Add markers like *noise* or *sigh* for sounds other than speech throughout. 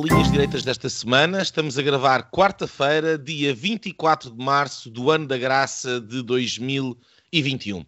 Linhas Direitas desta semana, estamos a gravar quarta-feira, dia 24 de março do ano da graça de 2021.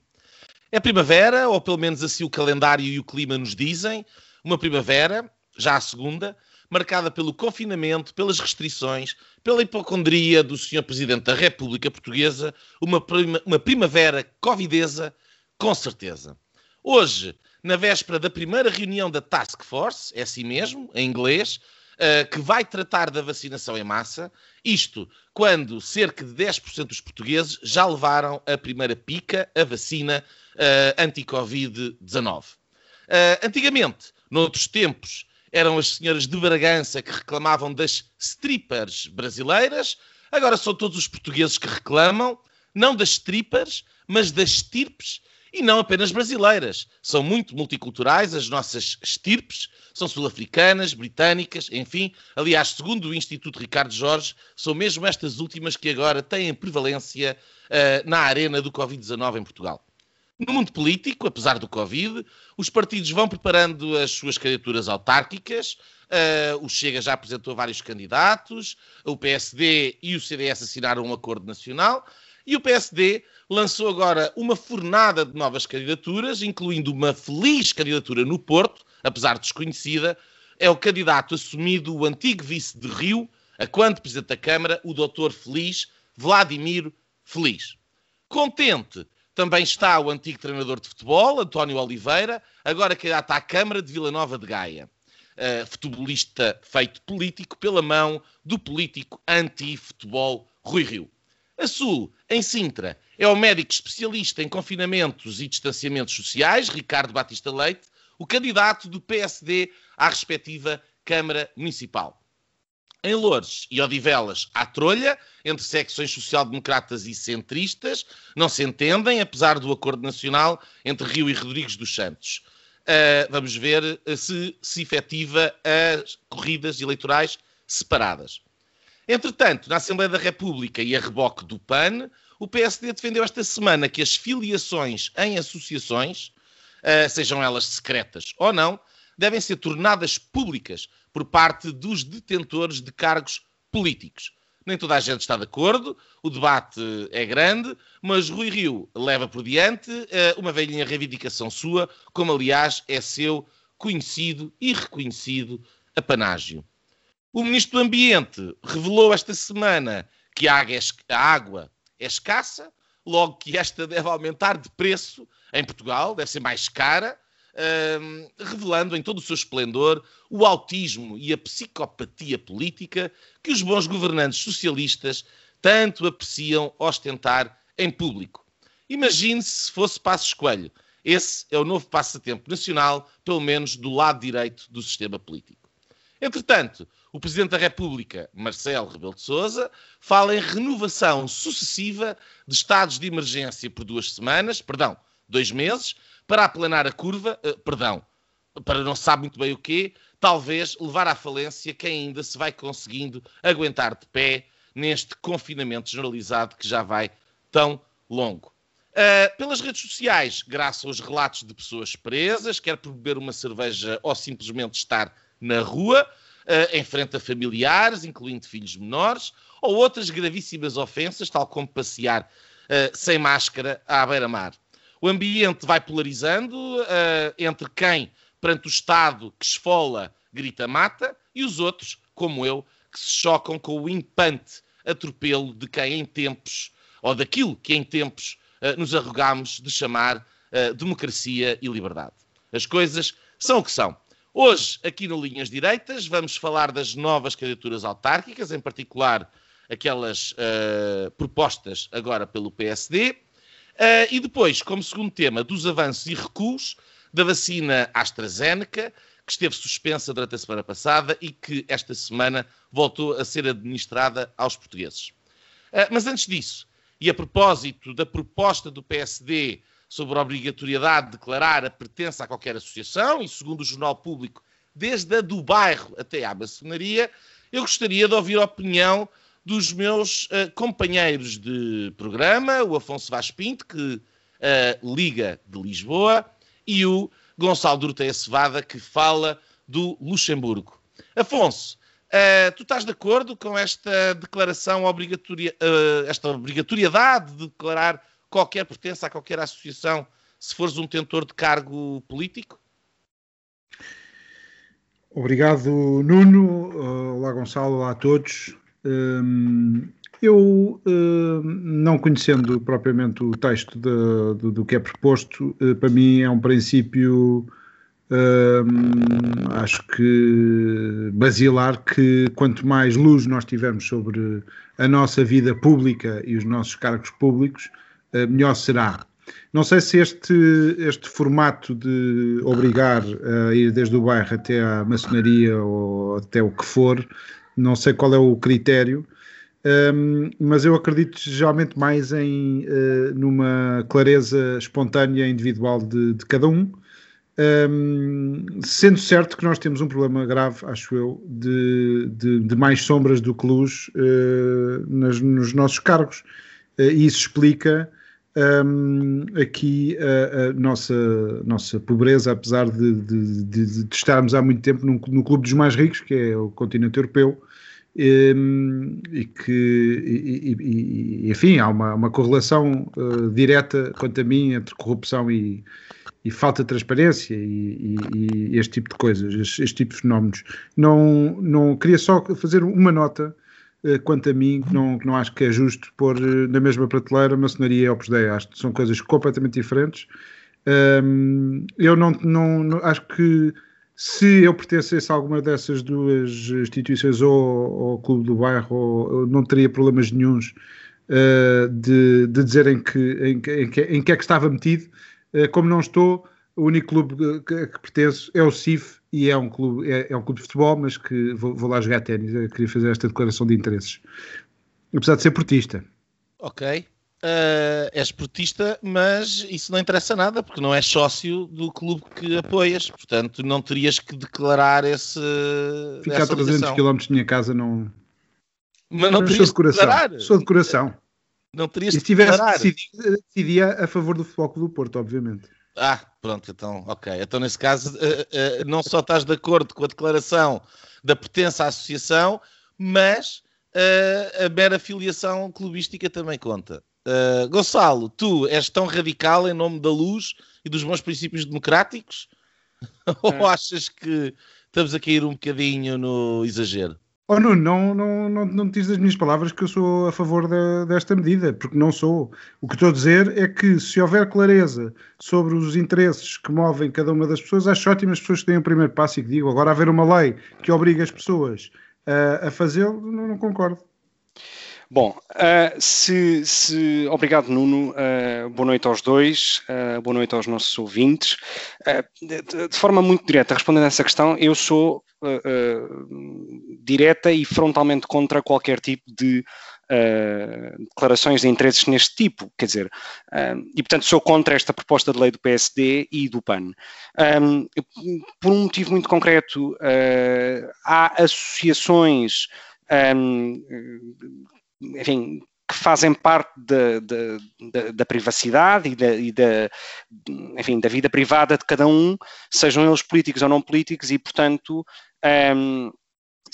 É primavera, ou pelo menos assim o calendário e o clima nos dizem, uma primavera, já a segunda, marcada pelo confinamento, pelas restrições, pela hipocondria do Sr. Presidente da República Portuguesa, uma, prima, uma primavera covidesa, com certeza. Hoje, na véspera da primeira reunião da Task Force, é assim mesmo, em inglês, uh, que vai tratar da vacinação em massa, isto quando cerca de 10% dos portugueses já levaram a primeira pica, a vacina uh, anti-Covid-19. Uh, antigamente, noutros tempos, eram as senhoras de Bragança que reclamavam das strippers brasileiras, agora são todos os portugueses que reclamam, não das strippers, mas das estirpes, e não apenas brasileiras. São muito multiculturais as nossas estirpes, são sul-africanas, britânicas, enfim. Aliás, segundo o Instituto Ricardo Jorge, são mesmo estas últimas que agora têm prevalência uh, na arena do Covid-19 em Portugal. No mundo político, apesar do Covid, os partidos vão preparando as suas candidaturas autárquicas. Uh, o Chega já apresentou vários candidatos, o PSD e o CDS assinaram um acordo nacional e o PSD lançou agora uma fornada de novas candidaturas, incluindo uma feliz candidatura no Porto, apesar desconhecida. É o candidato assumido, o antigo vice de Rio, a quando presidente da Câmara, o doutor Feliz, Vladimir Feliz. Contente também está o antigo treinador de futebol, António Oliveira, agora candidato à Câmara de Vila Nova de Gaia. Uh, futebolista feito político pela mão do político anti-futebol Rui Rio. A Sul, em Sintra, é o médico especialista em confinamentos e distanciamentos sociais, Ricardo Batista Leite, o candidato do PSD à respectiva Câmara Municipal. Em Loures e Odivelas há trolha entre secções social-democratas e centristas, não se entendem, apesar do acordo nacional entre Rio e Rodrigues dos Santos. Uh, vamos ver se se efetiva as corridas eleitorais separadas. Entretanto, na Assembleia da República e a reboque do PAN, o PSD defendeu esta semana que as filiações em associações, uh, sejam elas secretas ou não, devem ser tornadas públicas por parte dos detentores de cargos políticos. Nem toda a gente está de acordo, o debate é grande, mas Rui Rio leva por diante uh, uma velhinha reivindicação sua, como aliás é seu conhecido e reconhecido apanágio. O Ministro do Ambiente revelou esta semana que a água é escassa, logo que esta deve aumentar de preço em Portugal, deve ser mais cara, um, revelando em todo o seu esplendor o autismo e a psicopatia política que os bons governantes socialistas tanto apreciam ostentar em público. Imagine-se se fosse Passos Coelho. Esse é o novo passatempo nacional, pelo menos do lado direito do sistema político. Entretanto, o Presidente da República, Marcelo Rebelo de Sousa, fala em renovação sucessiva de estados de emergência por duas semanas, perdão, dois meses, para aplanar a curva, uh, perdão, para não sabe muito bem o quê, talvez levar à falência quem ainda se vai conseguindo aguentar de pé neste confinamento generalizado que já vai tão longo. Uh, pelas redes sociais, graças aos relatos de pessoas presas, quer por beber uma cerveja ou simplesmente estar na rua, uh, familiares, incluindo filhos menores, ou outras gravíssimas ofensas, tal como passear uh, sem máscara à beira-mar. O ambiente vai polarizando uh, entre quem, perante o Estado que esfola, grita mata, e os outros, como eu, que se chocam com o impante atropelo de quem em tempos, ou daquilo que em tempos nos arrogamos de chamar democracia e liberdade. As coisas são o que são. Hoje, aqui no Linhas Direitas, vamos falar das novas candidaturas autárquicas, em particular aquelas uh, propostas agora pelo PSD. Uh, eh, e depois, como segundo tema, dos avanços e recuos da vacina AstraZeneca, que esteve suspensa durante a semana passada e que esta semana voltou a ser administrada aos portugueses. Uh, mas antes disso, e a propósito da proposta do PSD sobre a obrigatoriedade de declarar a pertença a qualquer associação, e segundo o Jornal Público, desde a do bairro até à maçonaria, eu gostaria de ouvir a opinião dos meus uh, companheiros de programa, o Afonso Vaz Pinto, que uh, liga de Lisboa, e o Gonçalo Durteia Cevada, que fala do Luxemburgo. Afonso, uh, tu estás de acordo com esta declaração obrigatória, esta obrigatoriedade de declarar qualquer pertença a qualquer associação se fores um tentor de cargo político? Obrigado, Nuno. Olá, Gonçalo. Olá a todos. Eu, não conhecendo propriamente o texto de, do que é proposto, eh, para mim é um princípio, acho que basilar, que quanto mais luz nós tivermos sobre a nossa vida pública e os nossos cargos públicos, melhor será. Não sei se este, este formato de obrigar a ir desde o bairro até à maçonaria ou até o que for, não sei qual é o critério, um, mas eu acredito geralmente mais em uh, numa clareza espontânea individual de, de cada um, um, sendo certo que nós temos um problema grave, acho eu, de, de, de mais sombras do que luz uh, nas, nos nossos cargos. Uh, e isso explica um, aqui a, a, nossa, nossa pobreza, apesar de, de, de, de estarmos há muito tempo no, no, clube dos mais ricos, que é o continente europeu, um, e que, e, e, enfim, há uma, uma correlação uh, direta, quanto a mim, entre corrupção e, e falta de transparência e, este tipo de coisas, este, este tipo de fenómenos. Não, não queria só fazer uma nota quanto a mim, que não, que não acho que é justo pôr eh, na mesma prateleira maçonaria e Opus Dei. Acho que são coisas completamente diferentes. Um, eu não, não, não, acho que se eu pertencesse a alguma dessas duas instituições ou ao Clube do Bairro, ou, não teria problemas nenhums uh, de, de dizerem que, em, em, em, que é que estava metido. Uh, como não estou, o único clube que, que pertenço é o CIF e é um clube, é, é um clube de futebol, mas que vou, vou lá jogar ténis. Eu queria fazer esta declaração de interesses. Apesar de ser portista. Ok. Uh, és portista, mas isso não interessa nada, porque não és sócio do clube que apoias, portanto não terias que declarar esse. Ficar a 300 km de minha casa não. Mas não terias sou de coração. Declarar. Sou de coração. Não terias e se tivesse decidido, decidia a favor do Futebol do Porto, obviamente. Ah, pronto, então, ok. Então, nesse caso, uh, uh, não só estás de acordo com a declaração da pertença à associação, mas uh, a mera filiação clubística também conta. Gonçalo, tu és tão radical em nome da luz e dos bons princípios democráticos? *laughs* Ou achas que estamos a cair um bocadinho no exagero? Oh Nuno, não, não, não, não tires das minhas palavras que eu sou a favor de, desta medida, porque não sou. O que estou a dizer é que se houver clareza sobre os interesses que movem cada uma das pessoas, acho ótimo as pessoas que deem o primeiro passo e que digam. Agora, haver uma lei que obriga as pessoas a, a fazê-lo, não, não concordo. Bom, uh, se, se, obrigado Nuno, uh, boa noite aos dois, uh, boa noite aos nossos ouvintes. De, de, forma muito direta, respondendo a essa questão, eu sou direta e frontalmente contra qualquer tipo de declarações de interesses neste tipo, quer dizer, e portanto sou contra esta proposta de lei do PSD e do PAN. Um, por um motivo muito concreto, há associações um, enfim, que fazem parte da, da, da privacidade e, da, e da, enfim, da vida privada de cada um, sejam eles políticos ou não políticos, e, portanto, um,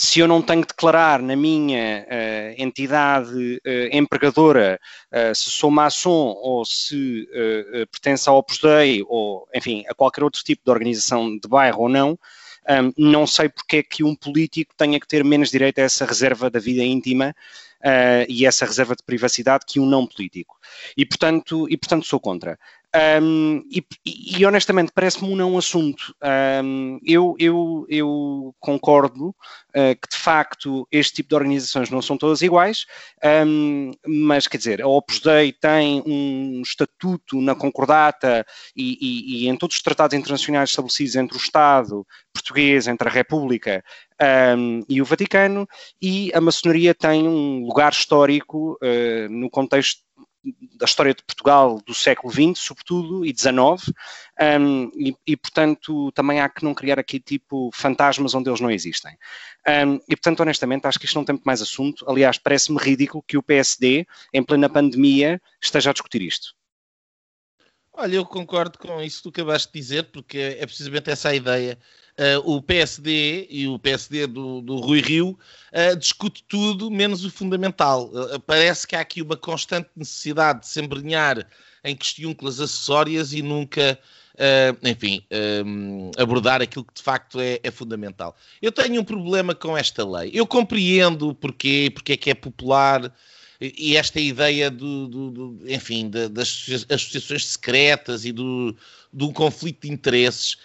se eu não tenho que declarar na minha uh, entidade uh, empregadora uh, se sou maçom ou se pertence ao Opus Dei ou, enfim, a qualquer outro tipo de organização de bairro ou não, um, não sei porque é que um político tenha que ter menos direito a essa reserva da vida íntima uh, e essa reserva de privacidade que um não político. E, portanto, e, portanto sou contra. Um, e, e, honestamente parece-me um não assunto. Um, eu, eu, eu concordo uh, que de facto este tipo de organizações não são todas iguais, um, mas quer dizer, a Opus Dei tem um estatuto na concordata e, e, e, em todos os tratados internacionais estabelecidos entre o Estado português, entre a República um, e o Vaticano, e a maçonaria tem um lugar histórico uh, no contexto da história de Portugal do século XX, sobretudo, e XIX, um, e, e, portanto também há que não criar aqui tipo fantasmas onde eles não existem. Um, e portanto, honestamente, acho que isto não tem mais assunto. Aliás, parece-me ridículo que o PSD, em plena pandemia, esteja a discutir isto. Olha, eu concordo com isso que tu acabaste de dizer, porque é precisamente essa a ideia o PSD e o PSD do, do Rui Rio uh, discute tudo menos o fundamental. Uh, parece que há aqui uma constante necessidade de se embrenhar em questiúnculas acessórias e nunca, enfim, abordar aquilo que de facto é, é, fundamental. Eu tenho um problema com esta lei. Eu compreendo porquê, porque é que é popular e esta ideia do, do, do enfim, das associações secretas e do, do conflito de interesses.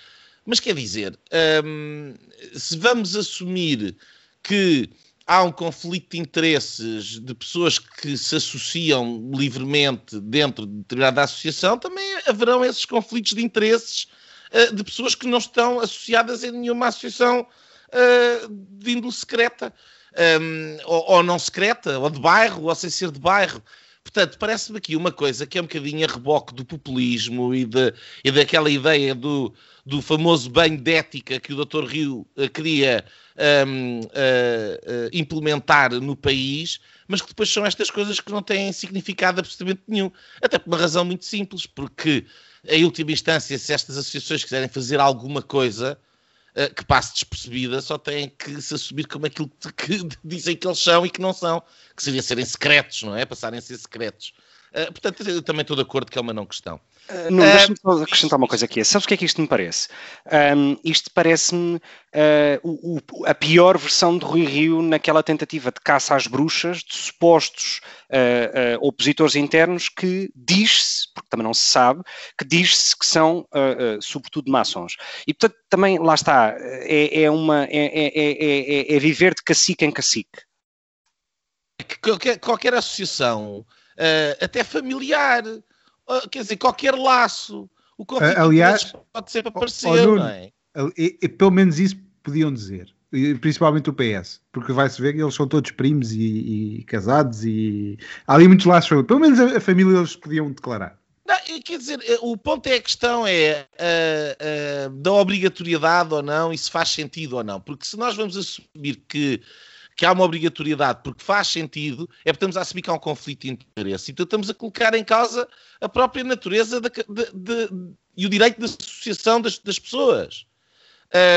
Mas quer dizer, hum, se vamos assumir que há um conflito de interesses de pessoas que se associam livremente dentro de determinada associação, também haverão esses conflitos de interesses uh, de pessoas que não estão associadas em nenhuma associação uh, de índole secreta, um, ou, ou, não secreta, ou de bairro, ou sem ser de bairro. Portanto, parece-me aqui uma coisa que é um bocadinho a reboque do populismo e, de, e daquela ideia do, do famoso banho de ética que o Dr. Rio uh, queria um, uh, uh, implementar no país, mas que depois são estas coisas que não têm significado absolutamente nenhum. Até por uma razão muito simples, porque, em última instância, se estas associações quiserem fazer alguma coisa, eh, que passe despercebida, só têm que se assumir como aquilo que, *laughs* dizem que eles são e que não são, que seria serem secretos, não é? Passarem a ser secretos. Uh, portanto, eu também estou de acordo que é uma não questão. Uh, não, deixa-me só acrescentar uma coisa aqui. Sabes o que é que isto me parece? Um, isto parece-me uh, a pior versão de Rui Rio naquela tentativa de caça às bruxas de supostos uh, opositores internos que diz-se, porque também não se sabe, que diz-se que são sobretudo maçons. E portanto também, lá está, é, é uma, é, é, é, viver de cacique em cacique. Qualquer, qualquer associação uh, até familiar, uh, quer dizer, qualquer laço. O conflito Aliás, pode sempre aparecer, oh, não é? E, e, pelo menos isso podiam dizer, principalmente o PS, porque vai-se ver que eles são todos primos e, e, casados e há ali muitos laços. Pelo menos a, a família eles podiam declarar. Não, quer dizer, eh, o ponto é a questão é uh, uh, da obrigatoriedade ou não, e se faz sentido ou não. Porque se nós vamos assumir que que há uma obrigatoriedade porque faz sentido, é porque estamos a assumir que há um conflito de interesse. Então estamos a colocar em causa a própria natureza de, de, e o direito de associação das, das pessoas.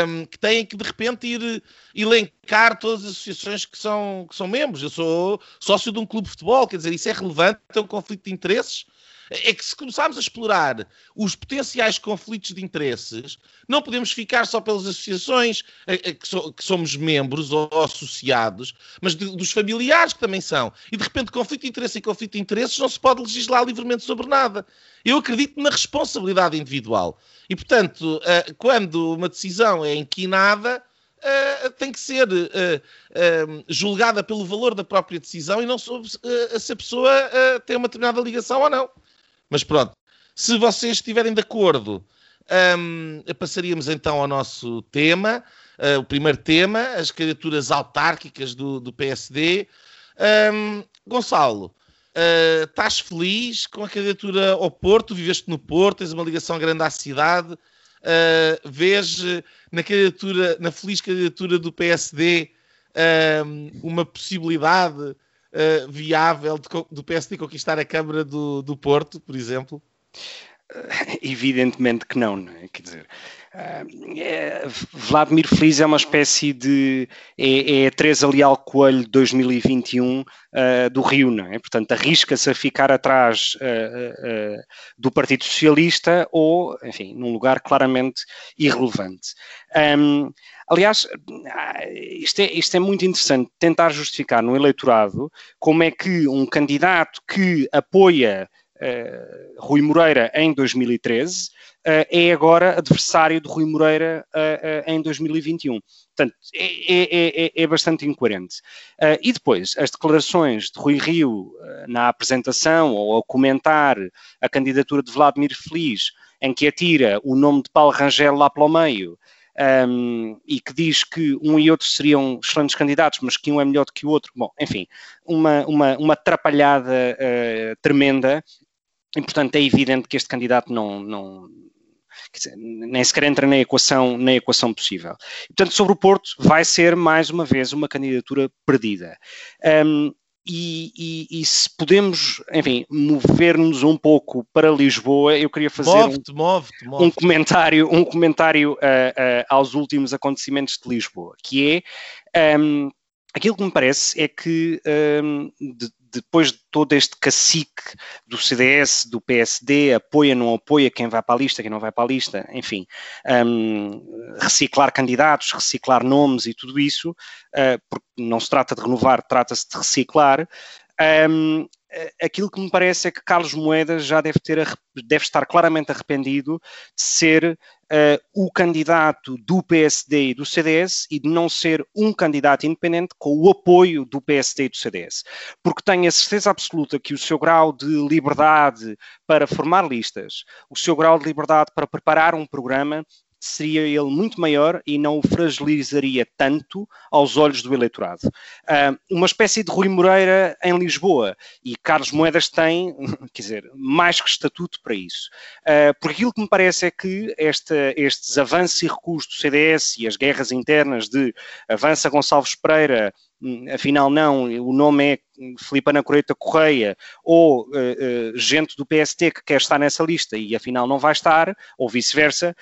Um, que têm que de repente ir elencar todas as associações que são, que são membros. Eu sou sócio de um clube de futebol, quer dizer, isso é relevante, é um conflito de interesses é que se começarmos a explorar os potenciais conflitos de interesses, não podemos ficar só pelas associações que, somos membros ou associados, mas dos familiares que também são. E de repente, conflito de interesse e conflito de interesses não se pode legislar livremente sobre nada. Eu acredito na responsabilidade individual. E, portanto, eh, quando uma decisão é inquinada, Uh, tem que ser uh, uh, julgada pelo valor da própria decisão e não sobre se a pessoa tem uma determinada ligação ou não. Mas pronto, se vocês estiverem de acordo, um, passaríamos então ao nosso tema. Uh, o primeiro tema, as candidaturas autárquicas do, do PSD. Um, Gonçalo, uh, estás feliz com a candidatura ao Porto? Viveste no Porto, tens uma ligação grande à cidade. Uh, vês na candidatura, na feliz candidatura do PSD uma possibilidade uh, viável de, do PSD conquistar a Câmara do, do Porto, por exemplo? Evidentemente que não, não é? Quer dizer, uh, é, Vladimir Feliz é uma espécie de. é, é Teresa Leal Coelho de 2021 uh, do Rio, não é? Portanto, arrisca-se a ficar atrás uh, do Partido Socialista ou, enfim, num lugar claramente irrelevante. Um, Aliás, isto é, isto é muito interessante, tentar justificar no eleitorado como é que um candidato que apoia uh, Rui Moreira em 2013 uh, é agora adversário de Rui Moreira em 2021. Portanto, é, é, é, é bastante incoerente. e depois, as declarações de Rui Rio na apresentação ou ao comentar a candidatura de Vladimir Feliz, em que atira o nome de Paulo Rangel lá pelo meio, um, e que diz que um e outro seriam excelentes candidatos, mas que um é melhor do que o outro. Bom, enfim, uma, uma, uma atrapalhada uh, tremenda, e portanto é evidente que este candidato não, não dizer, nem sequer entra na equação, na equação possível. Portanto, sobre o Porto, vai ser mais uma vez uma candidatura perdida. Um, e, e, e, se podemos, enfim, mover-nos um pouco para Lisboa, eu queria fazer move -te, um, move -te, move -te. um comentário, um comentário uh, uh, aos últimos acontecimentos de Lisboa, que é um, aquilo que me parece é que um, de, depois de todo este cacique do CDS, do PSD, apoia, não apoia quem vai para a lista, quem não vai para a lista, enfim, um, reciclar candidatos, reciclar nomes e tudo isso, uh, porque não se trata de renovar, trata-se de reciclar. Um, aquilo que me parece é que Carlos Moedas já deve, ter, deve estar claramente arrependido de ser uh, o candidato do PSD e do CDS e de não ser um candidato independente com o apoio do PSD e do CDS. Porque tenho a certeza absoluta que o seu grau de liberdade para formar listas, o seu grau de liberdade para preparar um programa seria ele muito maior e não o fragilizaria tanto aos olhos do eleitorado. Uh, uma espécie de Rui Moreira em Lisboa e Carlos Moedas tem, *laughs* quer dizer, mais que estatuto para isso. Uh, porque aquilo que me parece é que esta, estes avanços e recuos do CDS e as guerras internas de avança Gonçalves Pereira, afinal não, o nome é Filipe Ana Coreita Correia ou uh, uh, gente do PST que quer estar nessa lista e afinal não vai estar, ou vice-versa,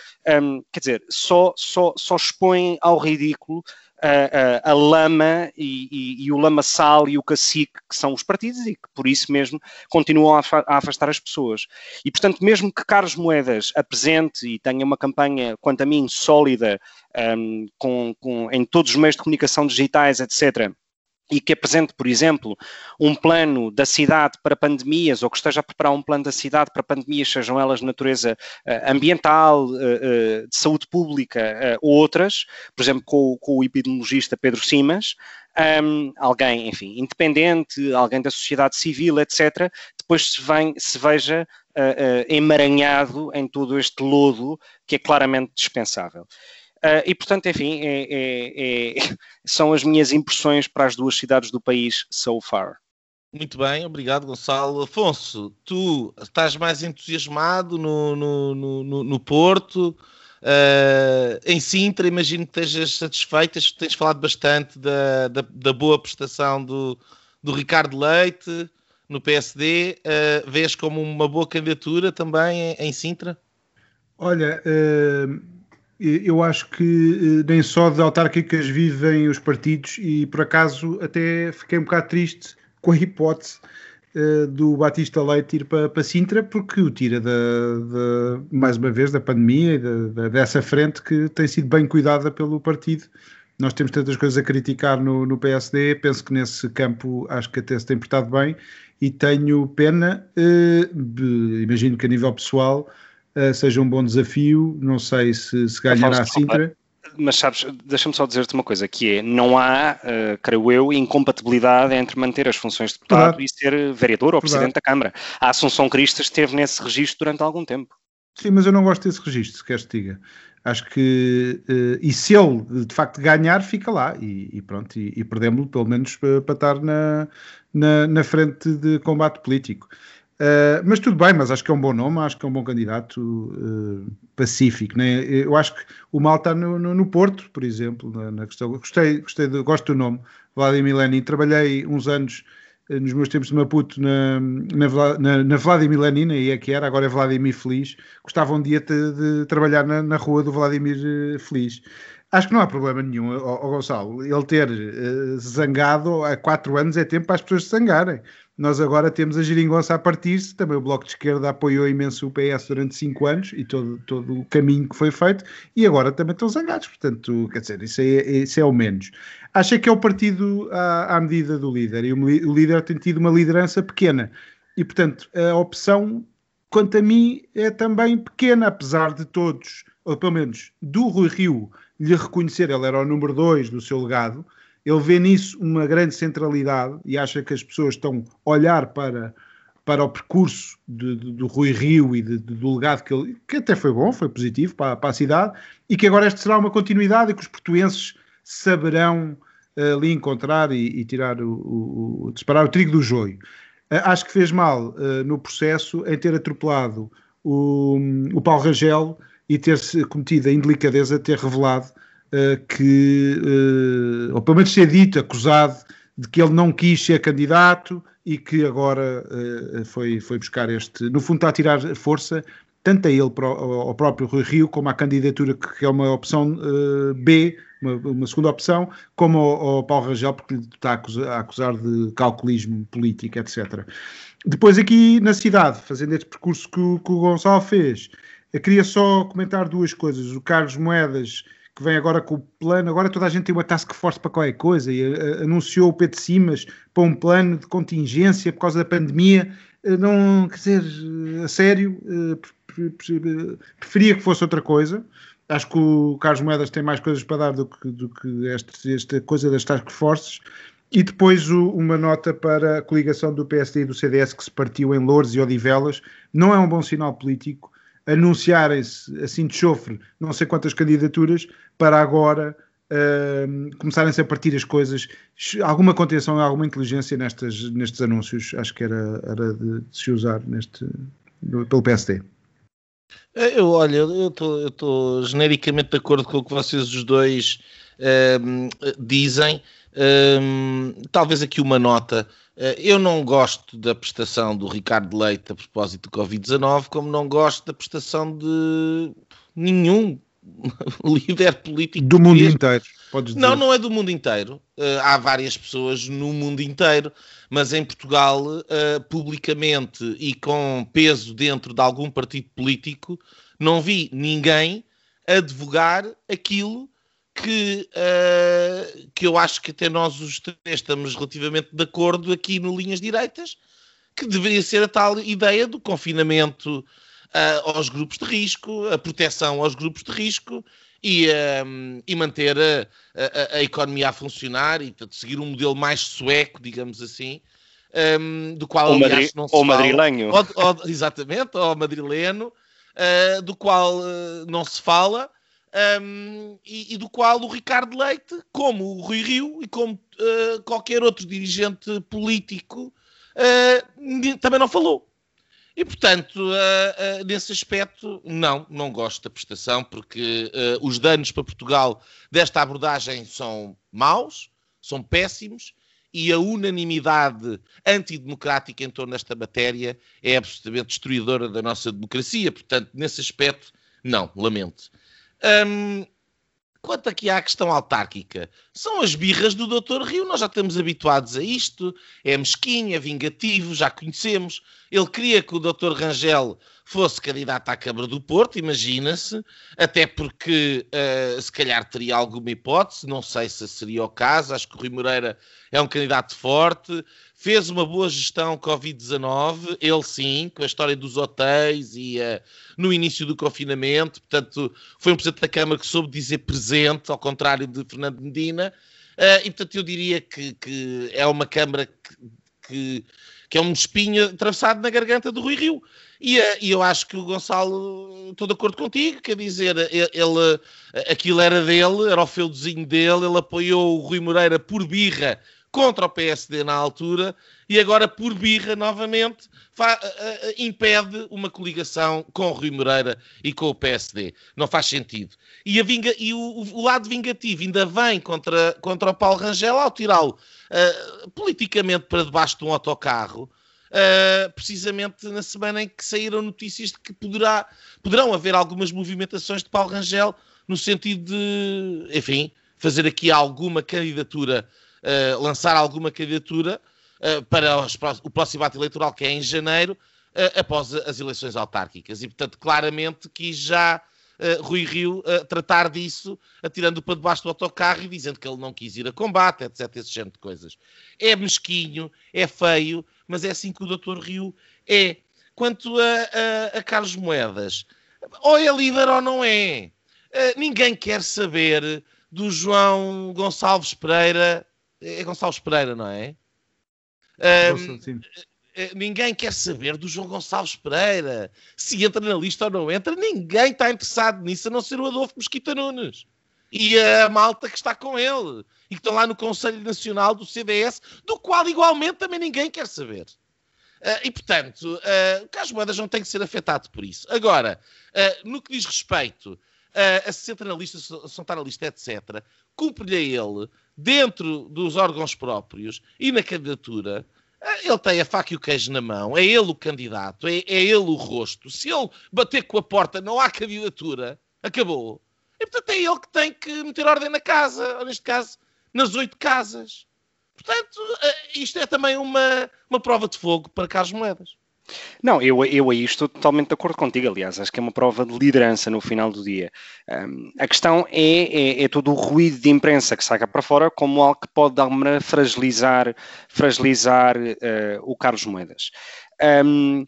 um, quer dizer, só, só, só expõe ao ridículo a, a, lama e, e, e, o lamaçal e o cacique que são os partidos e que por isso mesmo continuam a, a afastar as pessoas. E portanto, mesmo que Carlos Moedas apresente e tenha uma campanha, quanto a mim, sólida um, com, com, em todos os meios de comunicação digitais, etc., e que apresente, por exemplo, um plano da cidade para pandemias ou que esteja a preparar um plano da cidade para pandemias, sejam elas de natureza uh, ambiental, uh, uh, de saúde pública ou outras, por exemplo, com, com o epidemiologista Pedro Simas, um, alguém, enfim, independente, alguém da sociedade civil, etc., depois se, vem, se veja emaranhado em todo este lodo que é claramente dispensável. Uh, e, portanto, enfim, é, é, é, *laughs* são as minhas impressões para as duas cidades do país so far. Muito bem, obrigado, Gonçalo. Afonso, tu estás mais entusiasmado no, no, no, no Porto, uh, em Sintra, imagino que estejas satisfeita, tens falado bastante da, da, da, boa prestação do, do Ricardo Leite no PSD, uh, vês como uma boa candidatura também em, em Sintra? Olha, uh eu acho que eh, nem só de autárquicas vivem os partidos e por acaso até fiquei um bocado triste com a hipótese uh, do Batista Leite ir para, para Sintra porque o tira da, da, mais uma vez da pandemia e da, dessa frente que tem sido bem cuidada pelo partido. Nós temos tantas coisas a criticar no, no PSD, penso que nesse campo acho que até se tem portado bem e tenho pena, uh, imagino que a nível pessoal uh, seja um bom desafio. Não sei se, se ganhará a Sintra. Mas sabes, deixa-me só dizer-te uma coisa, que é, não há, uh, creio eu, incompatibilidade entre manter as funções de deputado Verdade. e ser vereador ou Verdade. presidente da Câmara. A Assunção Cristas esteve nesse registro durante algum tempo. Sim, mas eu não gosto desse registro, se queres te diga. Acho que, uh, e se ele de facto ganhar, fica lá e, e pronto, e, e perdemos-lo pelo menos para, para estar na, na, na, frente de combate político. Uh, mas tudo bem, mas acho que é um bom nome, acho que é um bom candidato uh, pacífico. Né? Eu acho que o mal está no, no, no Porto, por exemplo, na, na, questão. Gostei, gostei gosto do nome, Vladimir Lenin. Trabalhei uns anos uh, nos meus tempos de Maputo na, na, na, na Vladimir Lenin, aí é que era, agora é Vladimir Feliz. Gostava um dia de, de trabalhar na, na rua do Vladimir Feliz. Acho que não há problema nenhum, ó, Gonçalo. Ele ter zangado há quatro anos é tempo para as pessoas se zangarem. Nós agora temos a geringonça a partir-se, também o Bloco de Esquerda apoiou imenso o PS durante cinco anos e todo, todo o caminho que foi feito, e agora também estão zangados, portanto, quer dizer, isso é, isso é o menos. Acha que é o partido à, à medida do líder, e o, o líder tem tido uma liderança pequena, E, portanto, a opção, quanto a mim, é também pequena, apesar de todos, ou pelo menos do Rui Rio, lhe reconhecer, ele era o número 2 do seu legado, ele vê nisso uma grande centralidade e acha que as pessoas estão a olhar para, para o percurso de, de, do Rui Rio e de, do legado que ele, que até foi bom, foi positivo para, para, a cidade, e que agora este será uma continuidade e que os portuenses saberão ali encontrar e, e tirar o, o, o, o trigo do joio. Uh, acho que fez mal uh, no processo em ter atropelado o, o Paulo Rangel e ter-se cometido a indelicadeza de ter revelado que, ou pelo menos ser dito, acusado de que ele não quis ser candidato e que agora foi, foi buscar este. No fundo, está a tirar força tanto a ele, ao próprio Rui Rio, como à candidatura que é uma opção uh, B, uma, uma, segunda opção, como ao, ao Paulo Rangel, porque lhe está a acusar, a acusar, de calculismo político, etc. Depois aqui na cidade, fazendo este percurso que o, que o Gonçalo fez, eu queria só comentar duas coisas. O Carlos Moedas, que vem agora com o plano, agora toda a gente tem uma task force para qualquer coisa, e uh, anunciou o Pedro Simas para um plano de contingência por causa da pandemia, uh, não, quer dizer, a sério, preferia que fosse outra coisa. Acho que o Carlos Moedas tem mais coisas para dar do que, do que este, esta coisa das task forces. E depois o, uma nota para a coligação do PSD e do CDS que se partiu em Lourdes e Odivelas. Não é um bom sinal político anunciarem-se assim de chofre não sei quantas candidaturas para agora uh, começarem-se a partir as coisas. Alguma contenção, alguma inteligência nestas, nestes anúncios acho que era, era de, de se usar neste, pelo PSD. É, eu, olha, eu estou genericamente de acordo com o que vocês os dois dizem. Talvez aqui uma nota. Uh, eu não gosto da prestação do Ricardo Leite a propósito do Covid-19, como não gosto da prestação de nenhum *laughs* líder político do mundo inteiro. Podes dizer. Não, não é do mundo inteiro. Uh, há várias pessoas no mundo inteiro, mas em Portugal, uh, publicamente e com peso dentro de algum partido político, não vi ninguém advogar aquilo que, uh, que eu acho que até nós os três estamos relativamente de acordo aqui no Linhas Direitas, que deveria ser a tal ideia do confinamento aos grupos de risco, a proteção aos grupos de risco e, um, e manter a, a, a, economia a funcionar e portanto, seguir um modelo mais sueco, digamos assim, um, do qual ou aliás, não se ou fala, madrilenho. Ou, ou, exatamente, ou madrileno, uh, do qual uh, não se fala. Um, e, e, do qual o Ricardo Leite, como o Rui Rio e como uh, qualquer outro dirigente político, também não falou. E, portanto, uh, uh, nesse aspecto, não, não gosto da prestação, porque uh, os danos para Portugal desta abordagem são maus, são péssimos, e a unanimidade antidemocrática em torno desta matéria é absolutamente destruidora da nossa democracia. Portanto, nesse aspecto, não, lamento. Um, Quanto aqui à questão autárquica, são as birras do Dr. Rio, nós já estamos habituados a isto, é mesquinho, é vingativo, já conhecemos. Ele queria que o Dr. Rangel fosse candidato à Câmara do Porto, imagina-se, até porque uh, se calhar teria alguma hipótese, não sei se seria o caso, acho que o Rui Moreira é um candidato forte, fez uma boa gestão Covid-19, ele sim, com a história dos hotéis e uh, no início do confinamento, portanto foi um Presidente da Câmara que soube dizer presente, ao contrário de Fernando Medina, uh, e portanto eu diria que, que é uma Câmara que, que que é um espinho atravessado na garganta do Rui Rio. E, eh, e eu acho que o Gonçalo, estou de acordo contigo, quer dizer, ele, aquilo era dele, era o feudozinho dele, ele apoiou o Rui Moreira por birra contra o PSD na altura e agora por birra novamente impede uma coligação com o Rui Moreira e com o PSD. Não faz sentido. E, e o, o, lado vingativo ainda vem contra, contra o Paulo Rangel ao tirá-lo uh, politicamente para debaixo de um autocarro. Uh, precisamente na semana em que saíram notícias de que poderá, poderão haver algumas movimentações de Paulo Rangel no sentido de, enfim, fazer aqui alguma candidatura, uh, lançar alguma candidatura uh, para os, o próximo ato eleitoral, que é em janeiro, após as eleições autárquicas. E, portanto, claramente quis já uh, Rui Rio uh, tratar disso, atirando para debaixo do autocarro e dizendo que ele não quis ir a combate, etc. Esse género de coisas. É mesquinho, é feio, mas é assim que o Dr. Rio é. Quanto a, a, a Carlos Moedas, ou é líder ou não é. Uh, ninguém quer saber do João Gonçalves Pereira. É Gonçalves Pereira, não é? Uh, ninguém quer saber do João Gonçalves Pereira. Se entra na lista ou não entra, ninguém está interessado nisso, a não ser o Adolfo Mosquita Nunes. E a malta que está com ele. E que estão lá no Conselho Nacional do CDS, do qual igualmente também ninguém quer saber. Uh, e, portanto, uh, o Carlos Moedas não tem que ser afetado por isso. Agora, uh, no que diz respeito a se sentar na lista, se não está na lista, etc., cumpre-lhe a ele, dentro dos órgãos próprios e na candidatura, ele tem a faca e o queijo na mão, é ele o candidato, é, é, ele o rosto. Se ele bater com a porta, não há candidatura, acabou. E portanto é ele que tem que meter ordem na casa, ou neste caso, nas oito casas. Portanto, eh, isto é também uma, uma prova de fogo para Carlos Moedas. Não, eu, eu aí estou totalmente de acordo contigo, aliás, acho que é uma prova de liderança no final do dia. Um, a questão é, é, é, todo o ruído de imprensa que saca para fora como algo que pode dar uma fragilizar, fragilizar uh, o Carlos Moedas. Um,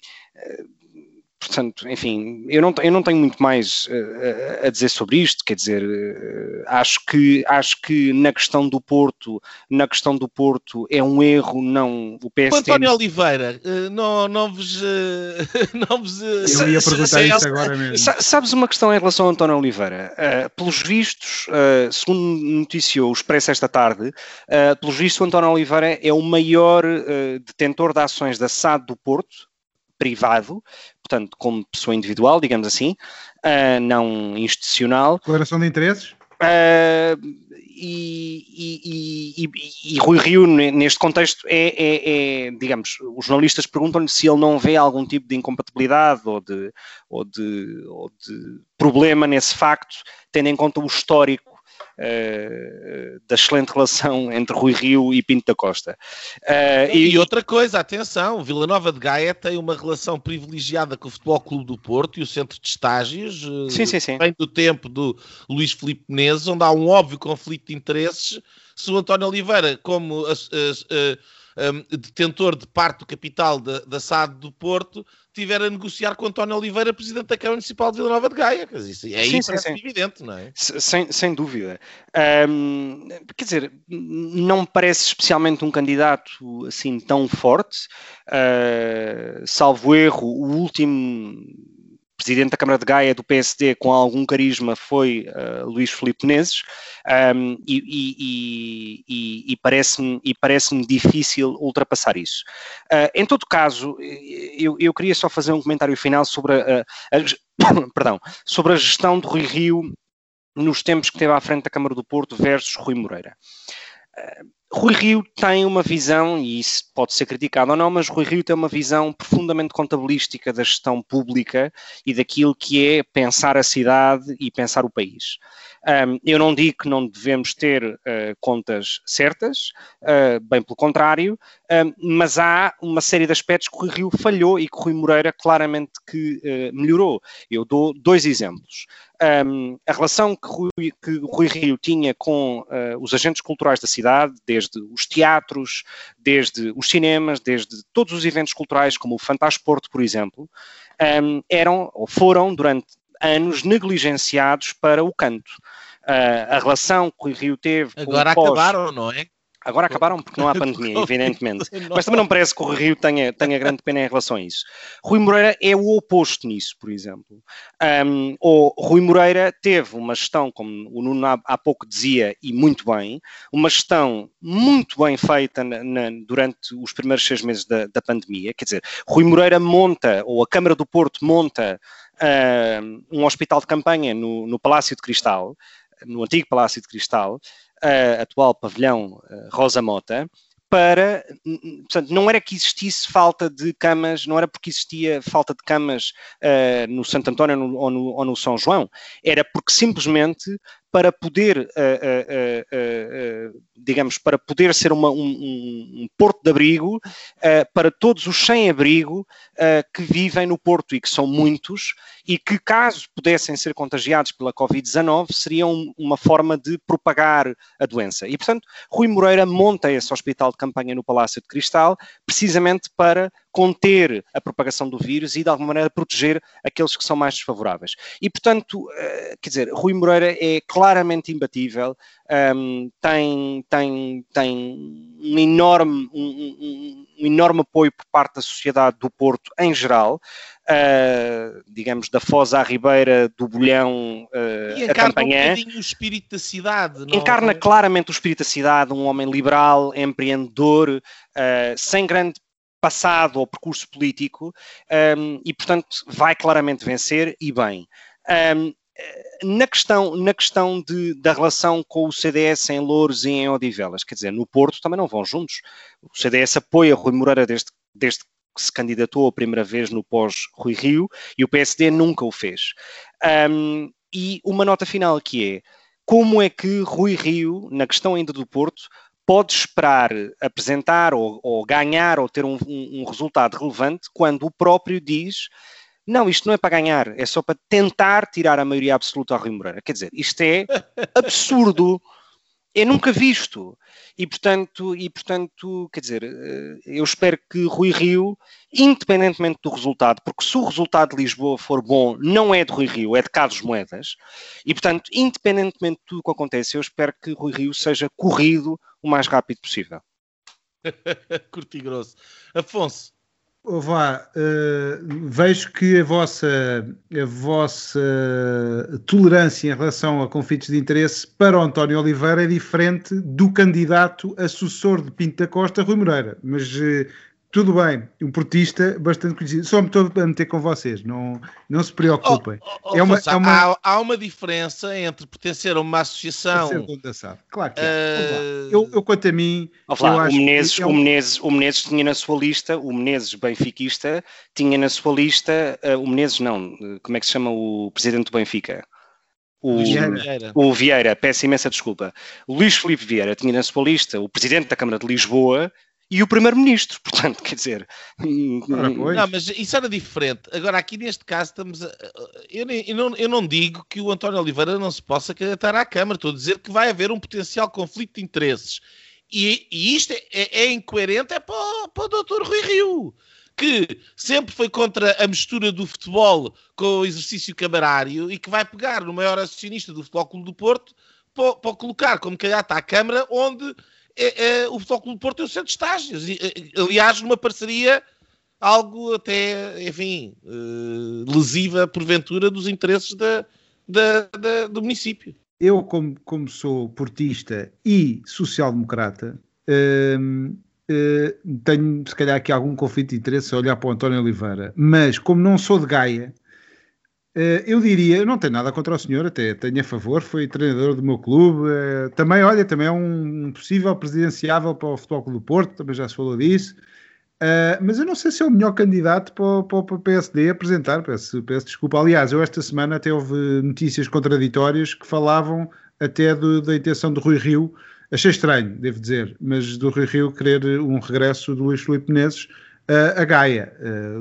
portanto, enfim, eu não, eu não tenho muito mais uh, a dizer sobre isto, quer dizer, uh, acho, que, acho que na questão do Porto, na questão do Porto é um erro, não, o PST... O António Oliveira, uh, não, não vos... *laughs* não vos eu ia perguntar isso agora mesmo. Sabes uma questão em relação ao António Oliveira? pelos vistos, segundo noticiou o Expresso esta tarde, pelos vistos o António Oliveira é o maior detentor de ações da SAD do Porto, privado, portanto, como pessoa individual, digamos assim, uh, não institucional. Declaração de interesses? Uh, e, e, e, e, Rui Rio, neste contexto, é, é, é digamos, os jornalistas perguntam-lhe se ele não vê algum tipo de incompatibilidade ou de, ou de, ou de problema nesse facto, tendo em conta o histórico uh, da excelente relação entre Rui Rio e Pinto da Costa. Uh, e, e, outra coisa, atenção, Vila Nova de Gaia tem uma relação privilegiada com o Futebol Clube do Porto e o Centro de Estágios, uh, sim, sim, sim. vem do tempo do Luís Filipe Menezes, onde há um óbvio conflito de interesses. Se o António Oliveira, como um, detentor de parte do capital da, da SAD do Porto, estiver a negociar com António Oliveira, Presidente da Câmara Municipal de Vila Nova de Gaia. Quer dizer, isso é sim, sim, sim. evidente, não é? Sem, sem dúvida. Um, quer dizer, não me parece especialmente um candidato assim tão forte. Uh, salvo erro, o último presidente da Câmara de Gaia do PSD com algum carisma foi uh, Luís Filipe Menezes um, e, e, e, e parece-me parece difícil ultrapassar isso. Uh, em todo caso, eu, eu, queria só fazer um comentário final sobre a, a, a *coughs* perdão, sobre a gestão do Rui Rio nos tempos que teve à frente da Câmara do Porto versus Rui Moreira. Uh, Rui Rio tem uma visão, e isso pode ser criticado ou não, mas Rui Rio tem uma visão profundamente contabilística da gestão pública e daquilo que é pensar a cidade e pensar o país. Um, eu não digo que não devemos ter uh, contas certas, uh, bem pelo contrário, um, mas há uma série de aspectos que o Rio falhou e que o Rui Moreira claramente que uh, melhorou. Eu dou dois exemplos. Um, a relação que, Rui, que o Rui Rio tinha com os agentes culturais da cidade, desde os teatros, desde os cinemas, desde todos os eventos culturais, como o Fantasporto, por exemplo, eram ou foram durante anos negligenciados para o canto. Uh, a relação que o Rio teve. Agora acabaram, não é? Agora acabaram porque não há *laughs* pandemia, evidentemente. *laughs* Mas também não parece que o Rio tenha, tenha grande pena em relação a isso. Rui Moreira é o oposto nisso, por exemplo. Um, o Rui Moreira teve uma gestão, como o Nuno há, há pouco dizia, e muito bem, uma gestão muito bem feita na, na, durante os primeiros seis meses da, da pandemia. Quer dizer, Rui Moreira monta, ou a Câmara do Porto monta um hospital de campanha no, no Palácio de Cristal, no antigo Palácio de Cristal, uh, atual pavilhão uh, Rosa Mota, para, portanto, não era que existisse falta de camas, não era porque existia falta de camas uh, no Santo António ou, no, ou, no, São João, era porque simplesmente para poder, uh, uh, digamos, para poder ser uma, um, um, porto de abrigo para todos os sem-abrigo que vivem no Porto e que são muitos e que, caso pudessem ser contagiados pela Covid-19, seriam uma forma de propagar a doença. E, portanto, Rui Moreira monta esse hospital de campanha no Palácio de Cristal, precisamente para conter a propagação do vírus e, de alguma maneira, proteger aqueles que são mais desfavoráveis. E, portanto, quer dizer, Rui Moreira é claramente imbatível, um, tem, tem, tem um enorme, um, um, enorme apoio por parte da sociedade do Porto em geral, uh, digamos, da Foz à Ribeira, do Bolhão uh, e a Campanhã. um o espírito da cidade. Encarna é? claramente o espírito da cidade, um homem liberal, empreendedor, uh, sem grande passado ou percurso político um, e, portanto, vai claramente vencer e bem. Um, na questão, na questão de, da relação com o CDS em Louros e em Odivelas, quer dizer, no Porto também não vão juntos. O CDS apoia Rui Moreira desde, desde que se candidatou a primeira vez no pós-Rui Rio e o PSD nunca o fez. Um, e uma nota final que é como é que Rui Rio, na questão ainda do Porto, pode esperar apresentar ou, ou ganhar ou ter um, um, um resultado relevante quando o próprio diz não, isto não é para ganhar, é só para tentar tirar a maioria absoluta ao Rui Moreira. Quer dizer, isto é absurdo, é nunca visto. E portanto, e, portanto, quer dizer, eh, eu espero que Rui Rio, independentemente do resultado, porque se o resultado de Lisboa for bom, não é de Rui Rio, é de Carlos Moedas, e portanto, independentemente de tudo o que acontece, eu espero que Rui Rio seja corrido o mais rápido possível. *laughs* Curto e grosso. Afonso, Vá, uh, vejo que a vossa, a vossa tolerância em relação a conflitos de interesse para o António Oliveira é diferente do candidato a sucessor de Pinto da Costa, Rui Moreira. Mas uh, tudo bem, um portista bastante conhecido. Só me estou a meter com vocês, não, não se preocupem. Oh, oh, oh, é uma, é uma... Há, há, uma diferença entre pertencer a uma associação. Claro que é. Uh... Eu, eu, quanto a mim. Lá, o, Menezes, é um... o, Menezes, o Menezes tinha na sua lista, o Menezes benfiquista, tinha na sua lista, uh, o Menezes não, como é que se chama o presidente do Benfica? O Vieira. o Vieira, peço imensa desculpa. Luís Filipe Vieira tinha na sua lista o presidente da Câmara de Lisboa, e o primeiro-ministro, *laughs* portanto, quer dizer. não, mas isso era diferente. Agora, aqui neste caso, estamos. A, eu, eu, não, eu não digo que o António Oliveira não se possa candidatar à Câmara, estou a dizer que vai haver um potencial conflito de interesses. E, e isto é, é, é, incoerente é para, para o doutor Rui Rio, que sempre foi contra a mistura do futebol com o exercício camarário e que vai pegar no maior acionista do Futebol Clube do Porto para, para colocar como candidato à Câmara, onde é, é, o Futebol Clube do Porto tem o centro de estágios. Aliás, numa parceria algo até, enfim, uh, lesiva, porventura, dos interesses da, da, da, do município. Eu, como, como sou portista e social-democrata, uh, uh, tenho, se calhar, aqui algum conflito de interesse a olhar para o António Oliveira, mas como não sou de Gaia, eu diria, não tenho nada contra o senhor, até tenho a favor, foi treinador do meu clube, uh, também, olha, também é um possível presidenciável para o Futebol Clube do Porto, também já se falou disso, uh, mas eu não sei se é o melhor candidato para, para, o PSD apresentar, peço, peço, desculpa. Aliás, eu esta semana até houve notícias contraditórias que falavam até do, da intenção do Rui Rio, achei estranho, devo dizer, mas do Rui Rio querer um regresso do Luís Filipe Menezes a Gaia.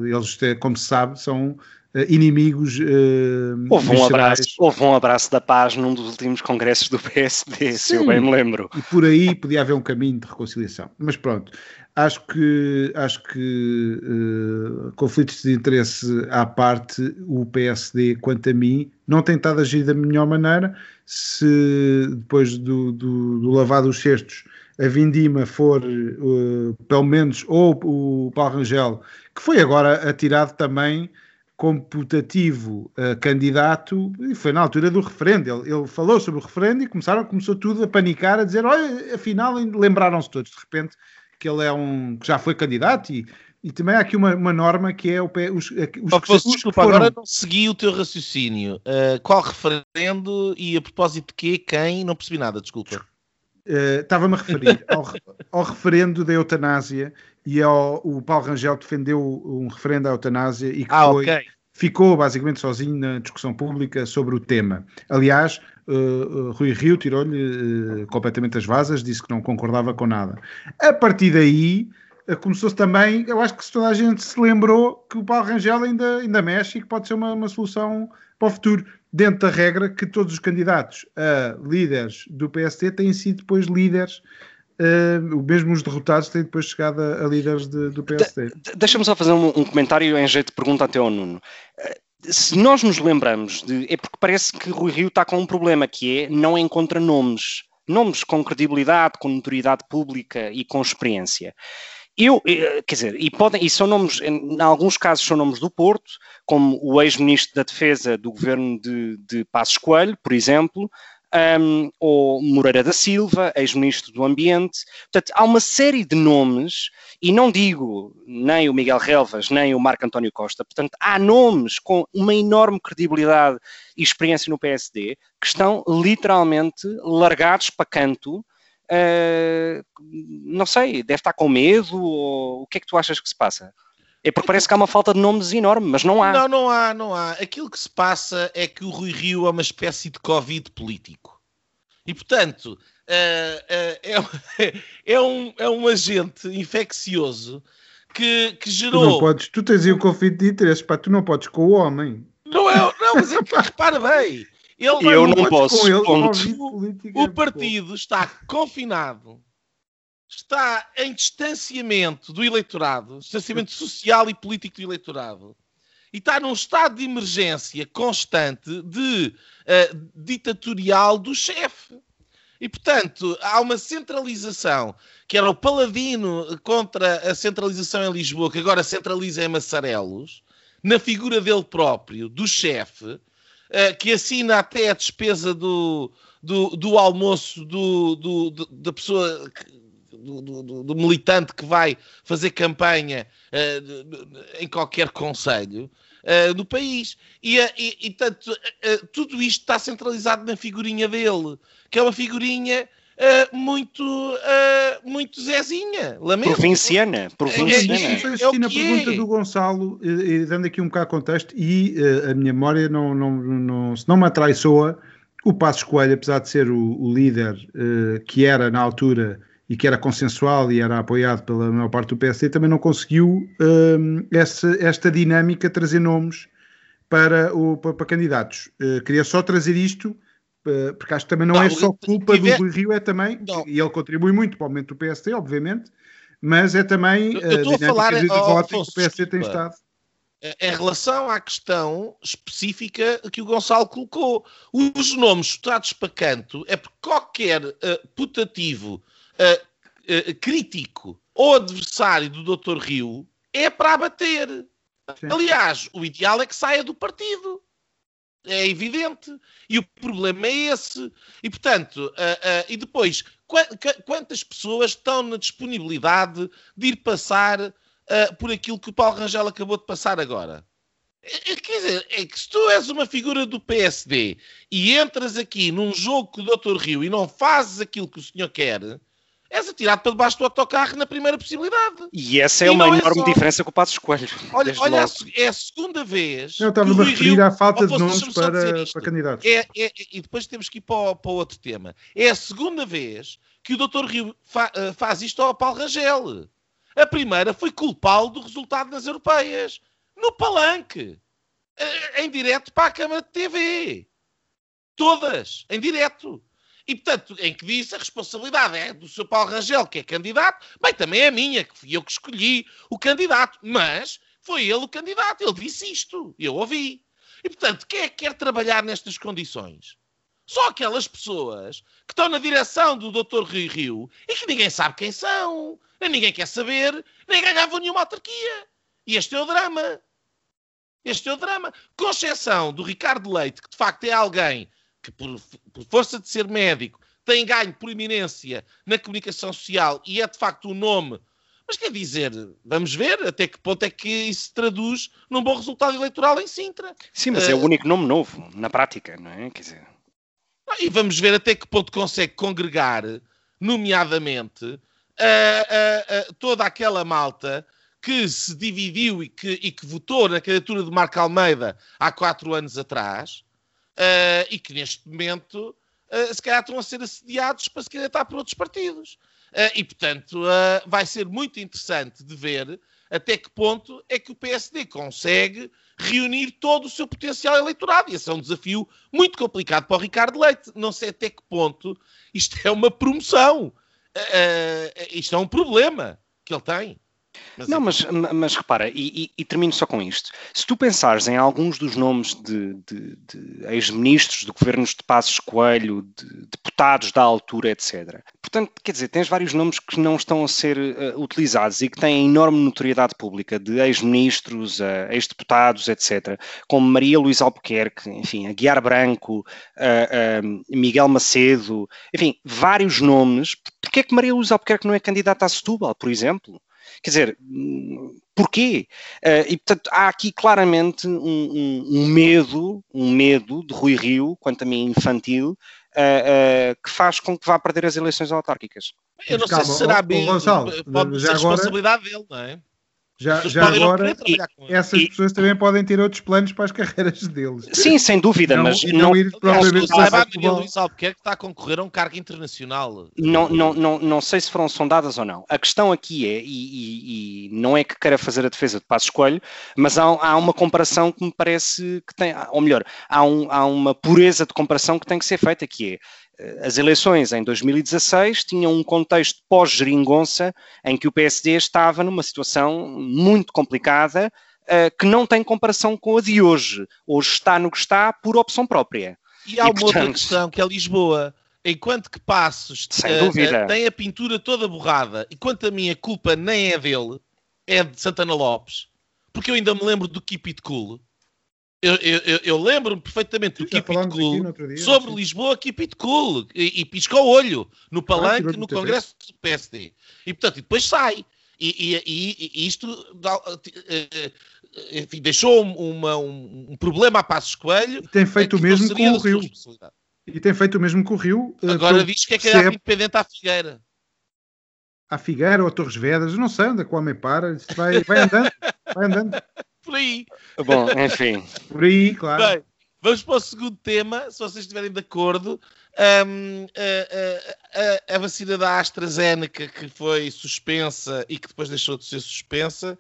eles, como se sabe, são eh, inimigos. Uh, houve, um abraço, houve um abraço da paz num dos últimos congressos do *laughs* PSD, Sim, se eu bem me lembro. E por aí podia haver um caminho de reconciliação. Mas pronto, acho que, acho que uh, conflitos de interesse à parte, o PSD, quanto a mim, não tem estado a agir da melhor maneira. Se depois do, do, do lavar dos cestos a Vindima for, uh, pelo menos, ou o Paulo Rangel, que foi agora atirado também computativo uh, candidato, e foi na altura do referendo. Ele, ele, falou sobre o referendo e começaram, começou tudo a panicar, a dizer: olha, afinal, lembraram-se todos, de repente, que ele é um que já foi candidato e. E também há aqui uma, uma norma que é o, os, os, oh, os desculpa, foram... agora não segui o teu raciocínio. Uh, qual referendo e a propósito de quê? Quem? Não percebi nada, desculpa. Uh, Estava-me a referir *laughs* ao, ao, referendo da eutanásia e ao, o Paulo Rangel defendeu um referendo à eutanásia e que ah, foi, okay. Ficou basicamente sozinho na discussão pública sobre o tema. Aliás, uh, Rui Rio tirou-lhe uh, completamente as vasas, disse que não concordava com nada. A partir daí, começou-se também, eu acho que toda a gente se lembrou que o Paulo Rangel ainda, ainda mexe e que pode ser uma, uma solução para o futuro, dentro da regra que todos os candidatos a líderes do PSD têm sido depois líderes Uh, mesmo os derrotados têm depois chegado a, a líderes de, do PSD. De, Deixa-me só fazer um, um, comentário em jeito de pergunta até ao Nuno. Uh, se nós nos lembramos, de, é porque parece que Rui Rio está com um problema, que é não encontra nomes. Nomes com credibilidade, com notoriedade pública e com experiência. Eu, eh, quer dizer, e, podem, e são nomes, em alguns casos são nomes do Porto, como o ex-ministro da Defesa do governo de, de Passos Coelho, por exemplo, um, ou Moreira da Silva, ex-ministro do Ambiente. Portanto, há uma série de nomes, e não digo nem o Miguel Relvas, nem o Marco António Costa, portanto, há nomes com uma enorme credibilidade e experiência no PSD que estão literalmente largados para canto. Uh, não sei, deve estar com medo, ou o que é que tu achas que se passa? É porque parece que há uma falta de nomes enorme, mas não há. Não, não há, não há. Aquilo que se passa é que o Rui Rio é uma espécie de Covid político. E, portanto, uh, uh, é, *laughs* é, um, é um agente infeccioso que, que gerou. Tu não podes, tu tens aí o conflito de interesses, pá, tu não podes com o homem. Não, é, não mas é que *laughs* repara bem. Ele eu não posso. Ele, o, o partido está confinado está em distanciamento do eleitorado, distanciamento social e político do eleitorado, e está num estado de emergência constante de uh, ditatorial do chefe. E, portanto, há uma centralização, que era o paladino contra a centralização em Lisboa, que agora centraliza em Massarelos, na figura dele próprio, do chefe, uh, que assina até a despesa do, do, do almoço do, do, da pessoa do, do, do, militante que vai fazer campanha uh, em qualquer conselho uh, do país. E, uh, e, e tanto, tudo isto está centralizado na figurinha dele, que é uma figurinha muito, muito Zezinha, lamento. Provinciana. provinciana. É, é, é, é na pergunta é. do Gonçalo, e, dando aqui um bocado de contexto, e a minha memória não, não, não, se não me atraiçoa, o Passos Coelho, apesar de ser o, o líder que era na altura e que era consensual e era apoiado pela maior parte do PSD, também não conseguiu um, essa, esta dinâmica trazer nomes para, o, para, para candidatos. Uh, queria só trazer isto, uh, porque acho que também não, não é só culpa tiver... do Rui Rio, é também, não. e ele contribui muito para o aumento do PSD, obviamente, mas é também eu, eu a falar, de oh, voto que o PSD desculpa. tem estado. Em relação à questão específica que o Gonçalo colocou, os nomes chutados para canto é porque qualquer uh, putativo uh, uh, crítico ou adversário do Dr. Rio é para abater. Sim. Aliás, o ideal é que saia do partido. É evidente. E o problema é esse. E, portanto, uh, uh, e depois, qu quantas pessoas estão na disponibilidade de ir passar uh, por aquilo que o Paulo Rangel acabou de passar agora? Quer dizer, é que se tu és uma figura do PSD e entras aqui num jogo com o Dr. Rio e não fazes aquilo que o senhor quer, és atirado para debaixo do autocarro na primeira possibilidade. E essa é e uma é enorme é só... diferença com o Passo Escolho. Olha, olha é a segunda vez. Eu estava a referir à falta de nomes para, para candidatos. É, é, e depois temos que ir para o, para outro tema. É a segunda vez que o Dr. Rio fa, uh, faz isto ao Paulo Rangel. A primeira foi culpá-lo do resultado das europeias. No palanque. Uh, em direto para a Câmara de TV. Todas. Em direto. E, portanto, em que disse a responsabilidade é do Sr. Paulo Rangel, que é candidato, bem, também é minha, que fui eu que escolhi o candidato, mas foi ele o candidato, ele disse isto, eu ouvi. E, portanto, quem é que quer trabalhar nestas condições? Só aquelas pessoas que estão na direção do Dr. Rio Rio e que ninguém sabe quem são, nem ninguém quer saber, nem ganhavam nenhuma autarquia. E este é o drama. Este é o drama. Com exceção do Ricardo Leite, que de facto é alguém que por, por força de ser médico tem ganho proeminência na comunicação social e é de facto o um nome mas quer dizer, vamos ver até que ponto é que isso se traduz num bom resultado eleitoral em Sintra. Sim, mas uh, é o único nome novo, na prática, não é? Quer dizer... E vamos ver até que ponto consegue congregar, nomeadamente, uh, uh, toda aquela malta que se dividiu e que, e que votou na candidatura de Marco Almeida há quatro anos atrás uh, e que neste momento uh, se calhar estão a ser assediados para se candidatar por outros partidos. Uh, e, portanto, vai ser muito interessante de ver até que ponto é que o PSD consegue reunir todo o seu potencial eleitoral. E esse é um desafio muito complicado para o Ricardo Leite. Não sei até que ponto isto é uma promoção. isto é um problema que ele tem. Mas não, é mas, mas repara, e, e, e, termino só com isto. Se tu pensares em alguns dos nomes de, de, de ex-ministros, de governos de Passos Coelho, de deputados da altura, etc. Portanto, quer dizer, tens vários nomes que não estão a ser uh, utilizados e que têm enorme notoriedade pública, de ex-ministros, uh, ex-deputados, etc. Como Maria Luísa Albuquerque, enfim, Aguiar Branco, uh, Miguel Macedo, enfim, vários nomes. Porquê é que Maria Luísa Albuquerque não é candidata a Setúbal, por exemplo? Quer dizer, porquê? Uh, e portanto há aqui claramente um, um, um, medo, um medo de Rui Rio, quanto a mim infantil, uh, uh, que faz com que vá perder as eleições autárquicas. Eu não sei se será bem, pode ser responsabilidade dele, não é? Já, já agora, essas e, pessoas também podem ter outros planos para as carreiras deles. Sim, sem dúvida, não, mas não, não ir propriamente para a Maria Luísa Albuquerque está a concorrer a um cargo internacional. Não, não, não, não sei se foram sondadas ou não. A questão aqui é, e, e, e não é que queira fazer a defesa de Passo Escolho, mas há, há, uma comparação que me parece que tem, ou melhor, há, um, há uma pureza de comparação que tem que ser feita, que é as eleições em 2016 tinham um contexto pós-geringonça em que o PSD estava numa situação muito complicada uh, que não tem comparação com a de hoje. Hoje está no que está por opção própria. E há e, uma portanto, outra questão que é Lisboa. Enquanto que Passos uh, tem a pintura toda borrada, enquanto a minha culpa nem é dele, é de Santana Lopes, porque eu ainda me lembro do Keep It Cool, eu, eu, eu lembro-me perfeitamente do Keep It Cool dia, sobre Lisboa, Keep It Cool e, e piscou o olho no palanque ah, no Congresso do PSD e portanto depois sai. E, e, e isto eh, eh, enfim, deixou uma, um, um, problema a Passos Coelho e tem feito o mesmo com o Rio. e tem feito o mesmo com o Rio eh, agora diz que é que é independente à Figueira. À Figueira ou a Torres Vedras, não sei onde é que o homem para, vai, vai andando, vai andando *laughs* por aí. Bom, enfim. Por aí, claro. Bem, vamos para o segundo tema, se vocês estiverem de acordo. Um, a, a, a, vacina da AstraZeneca que foi suspensa e que depois deixou de ser suspensa.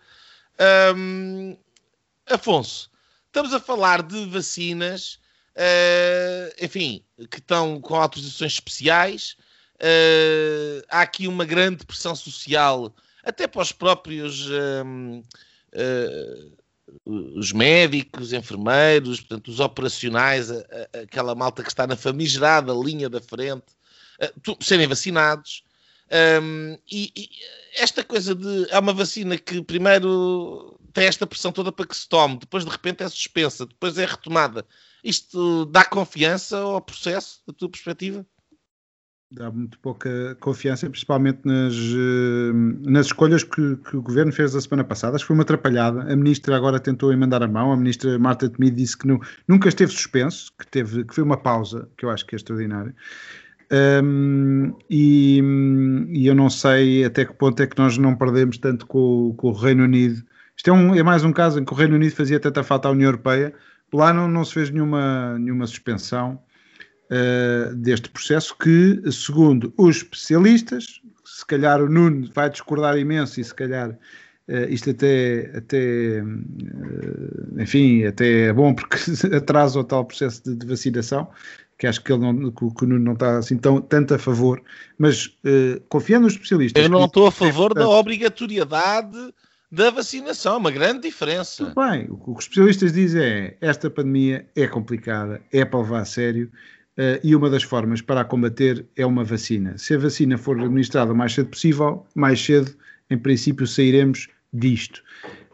Um, Afonso, estamos a falar de vacinas, uh, enfim, que estão com autorizações especiais. Uh, há aqui uma grande pressão social, até para os próprios. Um, uh, os médicos, enfermeiros, portanto, os operacionais, a, a, aquela malta que está na famigerada linha da frente, a, serem vacinados. Um, e, e, esta coisa de. É uma vacina que primeiro tem esta pressão toda para que se tome, depois de repente é suspensa, depois é retomada. Isto dá confiança ao processo, da tua perspectiva? Dá muito pouca confiança, principalmente nas, eh, nas escolhas que, que, o governo fez a semana passada. Acho que foi uma atrapalhada. A ministra agora tentou emendar a mão. A ministra Marta Temido disse que não, nunca esteve suspenso, que, teve, que foi uma pausa, que eu acho que é extraordinário. Um, e, e, eu não sei até que ponto é que nós não perdemos tanto com, com o Reino Unido. Isto é, um, é, mais um caso em que o Reino Unido fazia tanta falta à União Europeia. Lá não, não se fez nenhuma, nenhuma suspensão uh, deste processo que, segundo os especialistas, se calhar o Nuno vai discordar imenso e se calhar uh, isto até, até uh, enfim, até é bom porque *laughs* atrasa o tal processo de, de vacinação, que acho que, ele não, que, o Nuno não está assim tão, tanto a favor, mas confiando nos especialistas... Eu não estou a favor da obrigatoriedade da vacinação, é uma grande diferença. Tudo bem, o que os especialistas dizem é esta pandemia é complicada, é para levar a sério, Uh, e uma das formas para a combater é uma vacina. Se a vacina for administrada o mais cedo possível, mais cedo, em princípio, sairemos disto.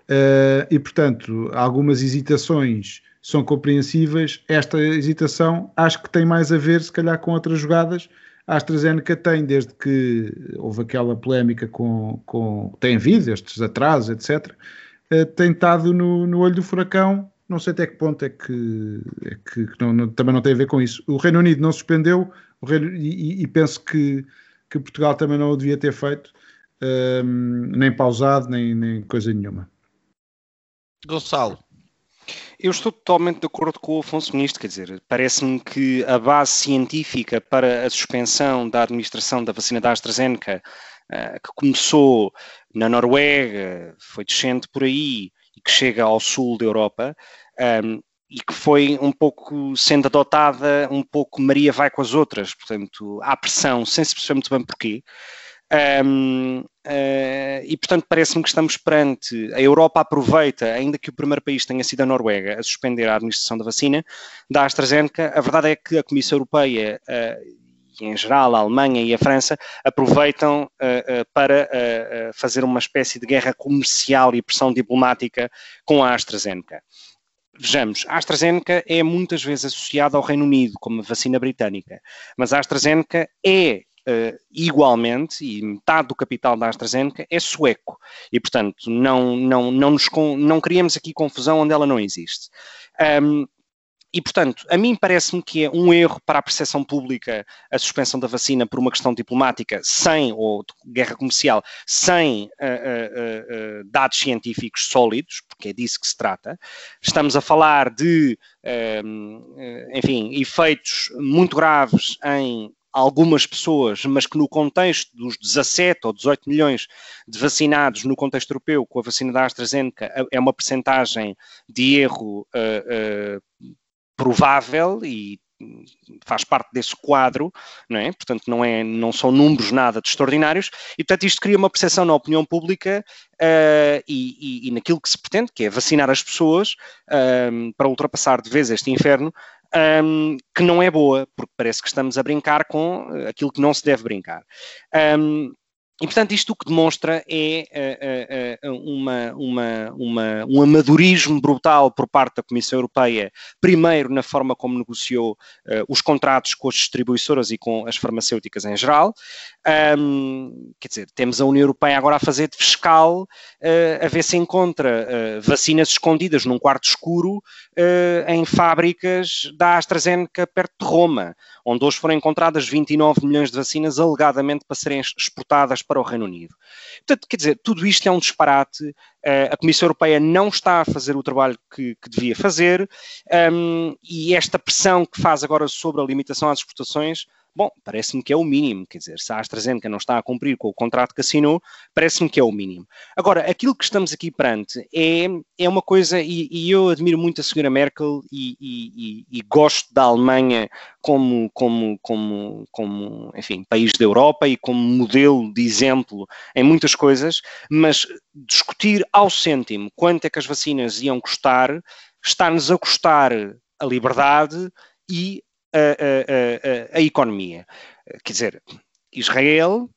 Uh, e, portanto, algumas hesitações são compreensíveis. Esta hesitação acho que tem mais a ver, se calhar, com outras jogadas. A AstraZeneca tem, desde que houve aquela polémica com. com tem havido estes atrasos, etc., uh, eh, tem estado no, no olho do furacão não sei até que ponto é que, é que, que não, não, também não tem a ver com isso. O Reino Unido não suspendeu Reino, e, e, penso que, que Portugal também não o devia ter feito, um, nem pausado, nem, nem coisa nenhuma. Gonçalo. Eu estou totalmente de acordo com o Afonso nisto, quer dizer, parece-me que a base científica para a suspensão da administração da vacina da AstraZeneca, uh, que começou na Noruega, foi descendo por aí e que chega ao sul da Europa, um, e que foi um pouco sendo adotada, um pouco Maria vai com as outras, portanto, há pressão, sem se perceber muito bem porquê. Um, uh, e portanto parece-me que estamos perante a Europa aproveita, ainda que o primeiro país tenha sido a Noruega, a suspender a administração da vacina da AstraZeneca. A verdade é que a Comissão Europeia uh, e em geral a Alemanha e a França aproveitam uh, para fazer uma espécie de guerra comercial e pressão diplomática com a AstraZeneca. Vejamos, a AstraZeneca é muitas vezes associada ao Reino Unido como vacina britânica, mas a AstraZeneca é Uh, igualmente, e metade do capital da AstraZeneca é sueco. E, portanto, não, não, não, nos, não criamos aqui confusão onde ela não existe. Um, e, portanto, a mim parece-me que é um erro para a percepção pública a suspensão da vacina por uma questão diplomática sem, ou guerra comercial, sem uh, uh, uh, dados científicos sólidos, porque é disso que se trata. Estamos a falar de, enfim, efeitos muito graves em algumas pessoas, mas que no contexto dos 17 ou 18 milhões de vacinados no contexto europeu com a vacina da AstraZeneca é uma percentagem de erro uh, uh, provável e faz parte desse quadro, não é? Portanto, não, é, não são números nada de extraordinários, e portanto isto cria uma percepção na opinião pública uh, e, e, e, naquilo que se pretende, que é vacinar as pessoas uh, para ultrapassar de vez este inferno, um, que não é boa, porque parece que estamos a brincar com aquilo que não se deve brincar. Um, e, portanto, isto o que demonstra é uh, uh, uma, uma, uma, um amadorismo brutal por parte da Comissão Europeia, primeiro na forma como negociou uh, os contratos com as distribuidoras e com as farmacêuticas em geral. Um, quer dizer, temos a União Europeia agora a fazer de fiscal, a ver se encontra vacinas escondidas num quarto escuro em fábricas da AstraZeneca perto de Roma, onde hoje foram encontradas 29 milhões de vacinas alegadamente para serem exportadas para o Reino Unido. Portanto, quer dizer, tudo isto é um disparate. Eh, a Comissão Europeia não está a fazer o trabalho que, que devia fazer um, e esta pressão que faz agora sobre a limitação às exportações Bom, parece-me que é o mínimo, quer dizer, se a AstraZeneca não está a cumprir com o contrato que assinou, parece-me que é o mínimo. Agora, aquilo que estamos aqui perante é, é uma coisa, e, e eu admiro muito a senhora Merkel e, e, e, gosto da Alemanha como, como, como, como, enfim, país da Europa e como modelo de exemplo em muitas coisas, mas discutir ao cêntimo quanto é que as vacinas iam custar, está-nos a custar a liberdade e a, a, a, economia. Quer dizer, Israel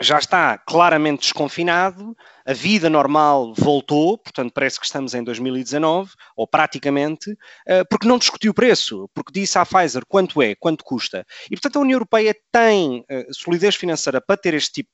já está claramente desconfinado, a vida normal voltou, portanto parece que estamos em 2019, ou praticamente, eh, porque não discutiu o preço, porque disse à Pfizer quanto é, quanto custa. E portanto a União Europeia tem eh, solidez financeira para ter este tipo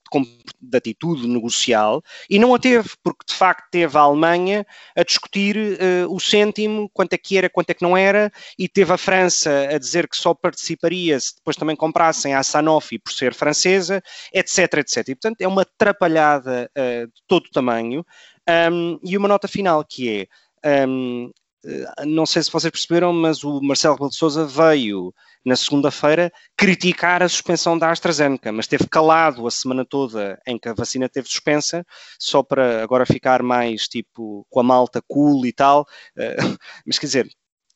de atitude negocial e não a teve, porque de facto teve a Alemanha a discutir uh, o cêntimo, quanto é que era, quanto é que não era, e teve a França a dizer que só participaria se depois também comprassem a Sanofi por ser francesa, etc, etc. E portanto é uma atrapalhada de todo o tamanho. Um, e uma nota final que é, um, eh, não sei se vocês perceberam, mas o Marcelo Rebelo de Sousa veio na segunda-feira criticar a suspensão da AstraZeneca, mas esteve calado a semana toda em que a vacina teve suspensa, só para agora ficar mais tipo com a malta cool e tal. Uh, *laughs* mas quer dizer,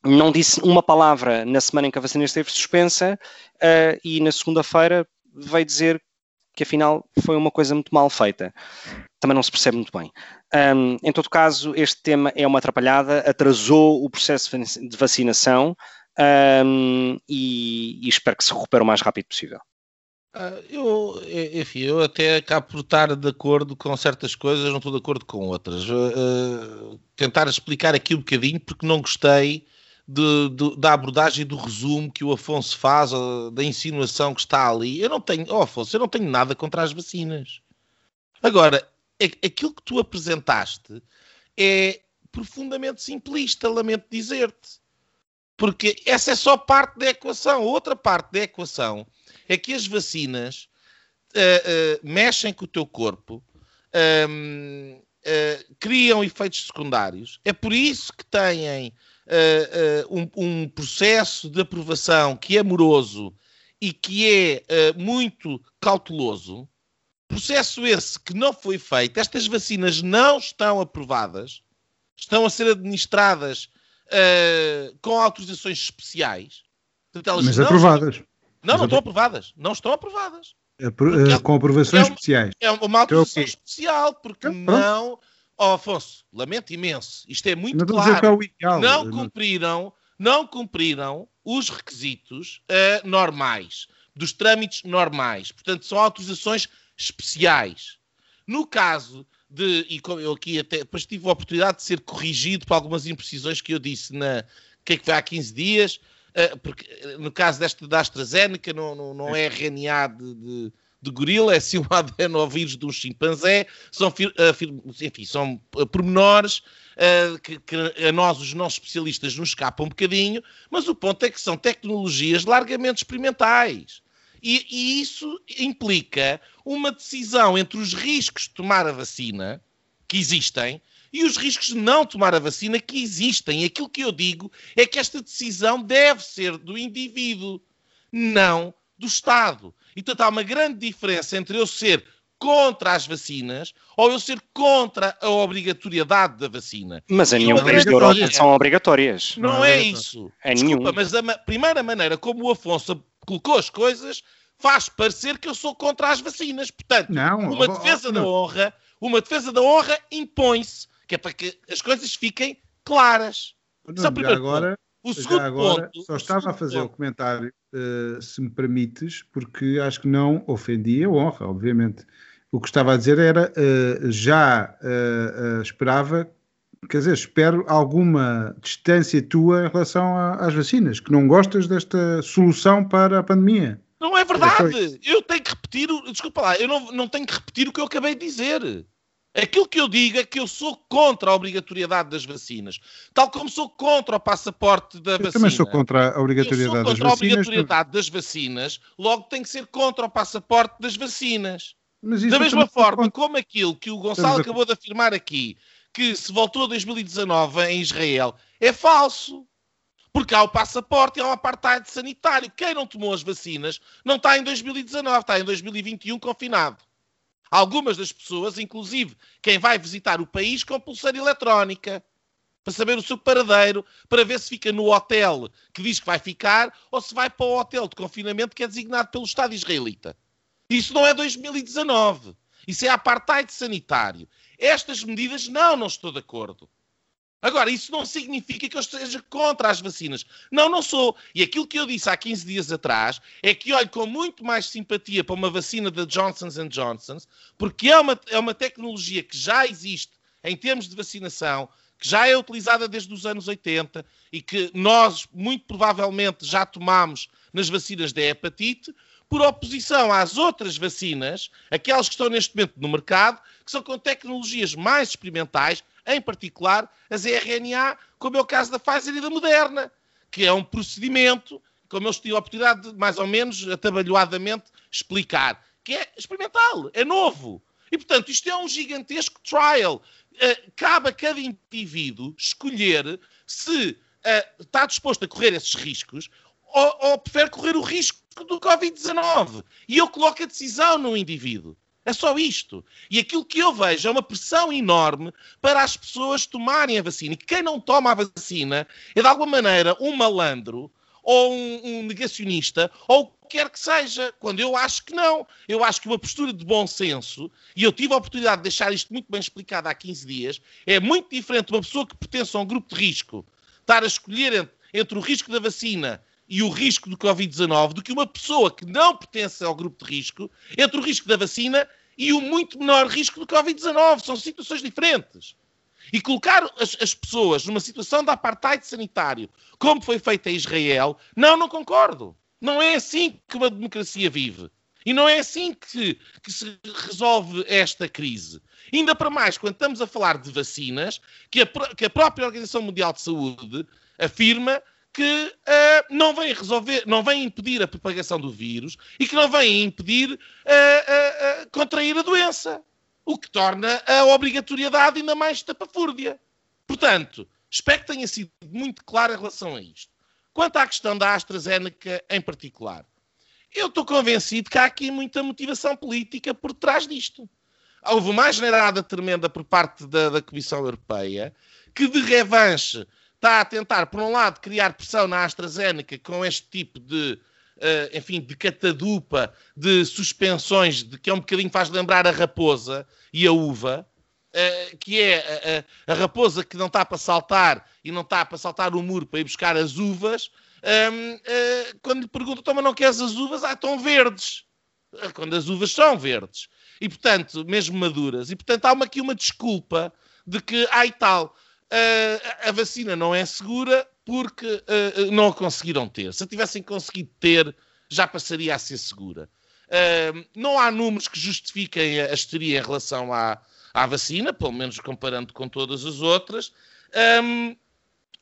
não disse uma palavra na semana em que a vacina esteve suspensa uh, e na segunda-feira veio dizer que afinal foi uma coisa muito mal feita. Também não se percebe muito bem. Um, em todo caso, este tema é uma atrapalhada, atrasou o processo de vacinação um, e, e, espero que se recupere o mais rápido possível. Uh, eu, enfim, eu até acabo por estar de acordo com certas coisas, não estou de acordo com outras. Uh, tentar explicar aqui um bocadinho, porque não gostei de, de, da abordagem do resumo que o Afonso faz, da insinuação que está ali. Eu não tenho, oh Afonso, eu não tenho nada contra as vacinas. Agora, aquilo que tu apresentaste é profundamente simplista, lamento dizer-te. Porque essa é só parte da equação. Outra parte da equação é que as vacinas uh, uh, mexem com o teu corpo, um, uh, uh, criam efeitos secundários. É por isso que têm uh, um, um, processo de aprovação que é moroso e que é muito cauteloso. Processo esse que não foi feito. Estas vacinas não estão aprovadas, estão a ser administradas com autorizações especiais. Portanto, Mas não aprovadas. Estão... Não, Mas não estão aprovadas. Não estão aprovadas. É, com aprovações é especiais. É uma autorização então, especial, porque então, não. Oh, Afonso, lamento imenso. Isto é muito claro. É não cumpriram, não cumpriram os requisitos uh, normais, dos trâmites normais. Portanto, são autorizações especiais. No caso de, e eu aqui até depois tive a oportunidade de ser corrigido por algumas imprecisões que eu disse na que é que foi há 15 dias, uh, porque eh, no caso desta da AstraZeneca não, não, não é RNA de, de, de, gorila, é sim um *laughs* adenovírus de um chimpanzé, são, uh, enfim, são pormenores uh, que, que, a nós, os nossos especialistas, nos escapam um bocadinho, mas o ponto é que são tecnologias largamente experimentais. E, e, isso implica uma decisão entre os riscos de tomar a vacina, que existem, e os riscos de não tomar a vacina, que existem. E aquilo que eu digo é que esta decisão deve ser do indivíduo, não do Estado. Então há uma grande diferença entre eu ser contra as vacinas ou eu ser contra a obrigatoriedade da vacina. Mas em nenhum país da Europa são obrigatórias. Não, não é, é isso. É Desculpa, nenhum. mas a ma primeira maneira como o Afonso colocou as coisas faz parecer que eu sou contra as vacinas. Portanto, não, uma defesa da honra, uma defesa da honra impõe-se, que é para que as coisas fiquem claras. Não, Só primeiro agora, o segundo agora, ponto, só estava a fazer ponto. o comentário, uh, se me permites, porque acho que não ofendia a honra, obviamente. O que estava a dizer era, uh, já uh, esperava quer dizer, espero alguma distância tua em relação a, às vacinas, que não gostas desta solução para a pandemia. Não é verdade. Eu tenho que repetir, desculpa lá, eu não, não tenho que repetir o que eu acabei de dizer. Aquilo que eu digo é que eu sou contra a obrigatoriedade das vacinas, tal como sou contra o passaporte da eu vacina. Também sou contra a obrigatoriedade das vacinas. contra a obrigatoriedade das vacinas, logo tem que ser contra o passaporte das vacinas. da mesma forma como aquilo que o Gonçalo acabou de afirmar aqui, que se voltou a 2019 em Israel, é falso. Porque há o passaporte e há o apartheid sanitário. Quem não tomou as vacinas não está em 2019, está em 2021 confinado. Algumas das pessoas, inclusive quem vai visitar o país com pulseira eletrónica, para saber o seu paradeiro, para ver se fica no hotel que diz que vai ficar ou se vai para o hotel de confinamento que é designado pelo Estado israelita. Isso não é 2019. Isso é apartheid sanitário. Estas medidas, não, não estou de acordo. Agora, isso não significa que eu esteja contra as vacinas. Não, não sou. E aquilo que eu disse há 15 dias atrás é que olho com muito mais simpatia para uma vacina da Johnson Johnson, porque é uma, é uma tecnologia que já existe em termos de vacinação, que já é utilizada desde os anos 80 e que nós, muito provavelmente, já tomamos nas vacinas da hepatite, por oposição às outras vacinas, aquelas que estão neste momento no mercado, que são com tecnologias mais experimentais, em particular as RNA, como é o caso da Pfizer e da Moderna, que é um procedimento, como eu tive a oportunidade de, mais ou menos, atabalhoadamente explicar, que é experimental, é novo. E, portanto, isto é um gigantesco trial. Uh, cabe a cada indivíduo escolher se uh, está disposto a correr esses riscos ou, ou prefere correr o risco do Covid-19. E eu coloco a decisão no indivíduo. É só isto. E aquilo que eu vejo é uma pressão enorme para as pessoas tomarem a vacina. E quem não toma a vacina é, de alguma maneira, um malandro ou um, um, negacionista, ou o que quer que seja, quando eu acho que não. Eu acho que uma postura de bom senso, e eu tive a oportunidade de deixar isto muito bem explicado há 15 dias, é muito diferente de uma pessoa que pertence a um grupo de risco estar a escolher entre, entre o risco da vacina e o risco do Covid-19 do que uma pessoa que não pertence ao grupo de risco entre o risco da vacina e o muito menor risco do Covid-19. São situações diferentes. E colocar as, as, pessoas numa situação de apartheid sanitário, como foi feito em Israel, não, não concordo. Não é assim que uma democracia vive. E não é assim que, que se resolve esta crise. Ainda para mais, quando estamos a falar de vacinas, que a, que a própria Organização Mundial de Saúde afirma que uh, não vem resolver, não vem impedir a propagação do vírus e que não vem impedir uh, uh, contrair a doença. o que torna a obrigatoriedade ainda mais tapafúrdia. Portanto, espero que tenha sido muito claro em relação a isto. Quanto à questão da AstraZeneca em particular, eu estou convencido que há aqui muita motivação política por trás disto. Houve uma generada tremenda por parte da, da Comissão Europeia que, de revanche, está a tentar, por um lado, criar pressão na AstraZeneca com este tipo de, uh, enfim, de catadupa, de suspensões, de que é um bocadinho faz lembrar a raposa e a uva, uh, que é a, a, raposa que não está para saltar e não está para saltar o muro para ir buscar as uvas, um, uh, eh, quando lhe perguntam, toma, não queres as uvas? Ah, estão verdes. Quando as uvas são verdes. E, portanto, mesmo maduras. E, portanto, há uma, aqui uma desculpa de que, ai tal, uh, a vacina não é segura porque uh, não a conseguiram ter. Se a tivessem conseguido ter, já passaria a ser segura. Uh, não há números que justifiquem a histeria em relação à, à vacina, pelo menos comparando com todas as outras. Um,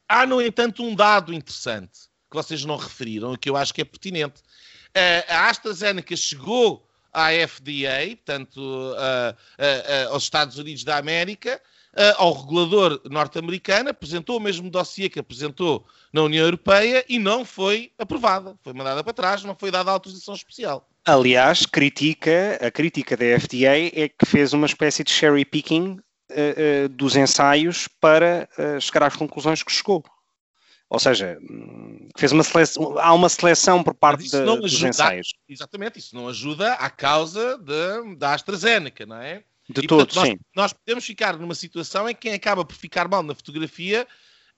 há, no entanto, um dado interessante que vocês não referiram e que eu acho que é pertinente. Uh, a AstraZeneca chegou à FDA, portanto, uh, uh, aos Estados Unidos da América, ao regulador norte-americano, apresentou o mesmo dossiê que apresentou na União Europeia e não foi aprovada. Foi mandada para trás, não foi dada a autorização especial. Aliás, critica, a crítica da FDA é que fez uma espécie de cherry picking dos ensaios para chegar às conclusões que chegou. Ou seja, fez uma seleção, há uma seleção por parte dos ensaios. Exatamente, isso não ajuda à causa de, da AstraZeneca, não é? De e, todos, portanto, sim. Nós, nós, podemos ficar numa situação em que quem acaba por ficar mal na fotografia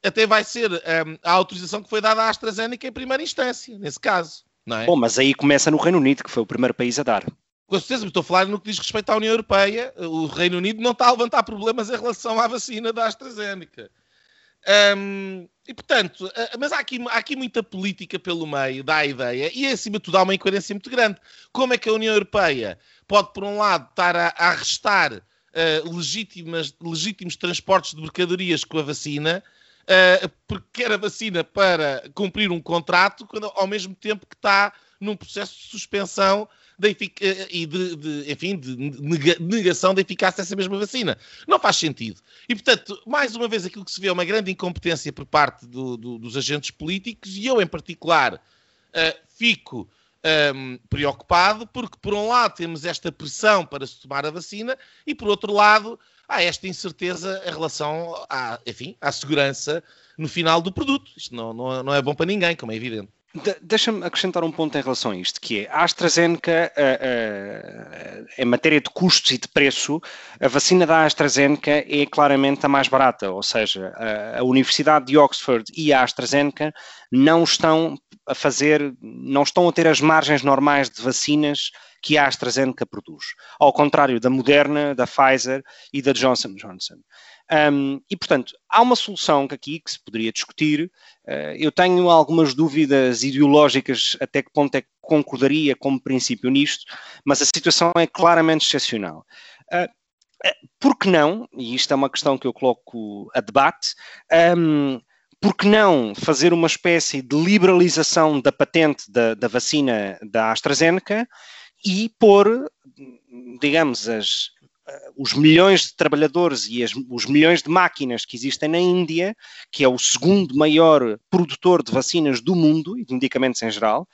até vai ser um, a autorização que foi dada à AstraZeneca em primeira instância, nesse caso. Não é? Bom, mas aí começa no Reino Unido, que foi o primeiro país a dar. Com certeza, estou a falar no que diz respeito à União Europeia. O Reino Unido não está a levantar problemas em relação à vacina da AstraZeneca. Um, e portanto, mas há aqui, há aqui muita política pelo meio, dá a ideia, e acima de tudo há uma incoerência muito grande. Como é que a União Europeia pode, por um lado, estar a, a arrestar uh, legítimas, legítimos transportes de mercadorias com a vacina, uh, porque quer a vacina para cumprir um contrato, quando, ao mesmo tempo que está num processo de suspensão de, eh, e de, de, enfim, de negação da eficácia dessa mesma vacina. Não faz sentido. E, portanto, mais uma vez, aquilo que se vê é uma grande incompetência por parte do, do, dos agentes políticos e eu, em particular, uh, fico um, ehm, preocupado porque, por um lado, temos esta pressão para se tomar a vacina e, por outro lado, há esta incerteza em relação à, enfim, à segurança no final do produto. Isto não, não, não é bom para ninguém, como é evidente. De, Deixa-me acrescentar um ponto em relação a isto, que é a AstraZeneca, uh, uh, em matéria de custos e de preço, a vacina da AstraZeneca é claramente a mais barata, ou seja, a, a Universidade de Oxford e a AstraZeneca não estão a fazer, não estão a ter as margens normais de vacinas que a AstraZeneca produz, ao contrário da Moderna, da Pfizer e da Johnson Johnson. Um, e, portanto, há uma solução que aqui que se poderia discutir. Uh, eu tenho algumas dúvidas ideológicas até que ponto é que concordaria como princípio nisto, mas a situação é claramente excepcional. Uh, por que não, e isto é uma questão que eu coloco a debate, um, por que não fazer uma espécie de liberalização da patente da, da vacina da AstraZeneca e pôr, digamos, as, os milhões de trabalhadores e as, os milhões de máquinas que existem na Índia, que é o segundo maior produtor de vacinas do mundo e de medicamentos em geral,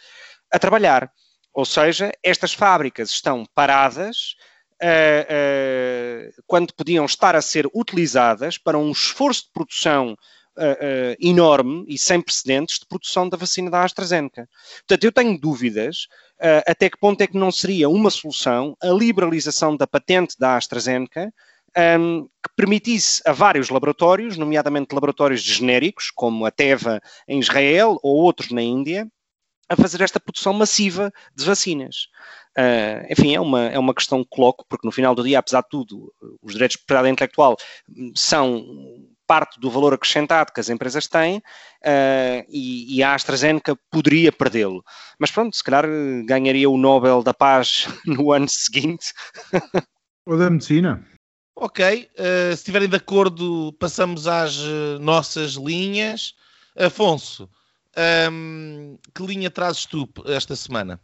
a trabalhar. Ou seja, estas fábricas estão paradas uh, uh, quando podiam estar a ser utilizadas para um esforço de produção Uh, enorme e sem precedentes de produção da vacina da AstraZeneca. Portanto, eu tenho dúvidas uh, até que ponto é que não seria uma solução a liberalização da patente da AstraZeneca um, que permitisse a vários laboratórios, nomeadamente laboratórios genéricos, como a Teva em Israel ou outros na Índia, a fazer esta produção massiva de vacinas. Uh, enfim, é uma, é uma questão que coloco, porque no final do dia, apesar de tudo, os direitos de propriedade intelectual são parte do valor acrescentado que as empresas têm uh, e, e, a AstraZeneca poderia perdê-lo. Mas pronto, se calhar ganharia o Nobel da Paz *laughs* no ano seguinte. Ou da medicina. Ok, uh, se estiverem de acordo, passamos às nossas linhas. Afonso, um, que linha trazes tu esta semana?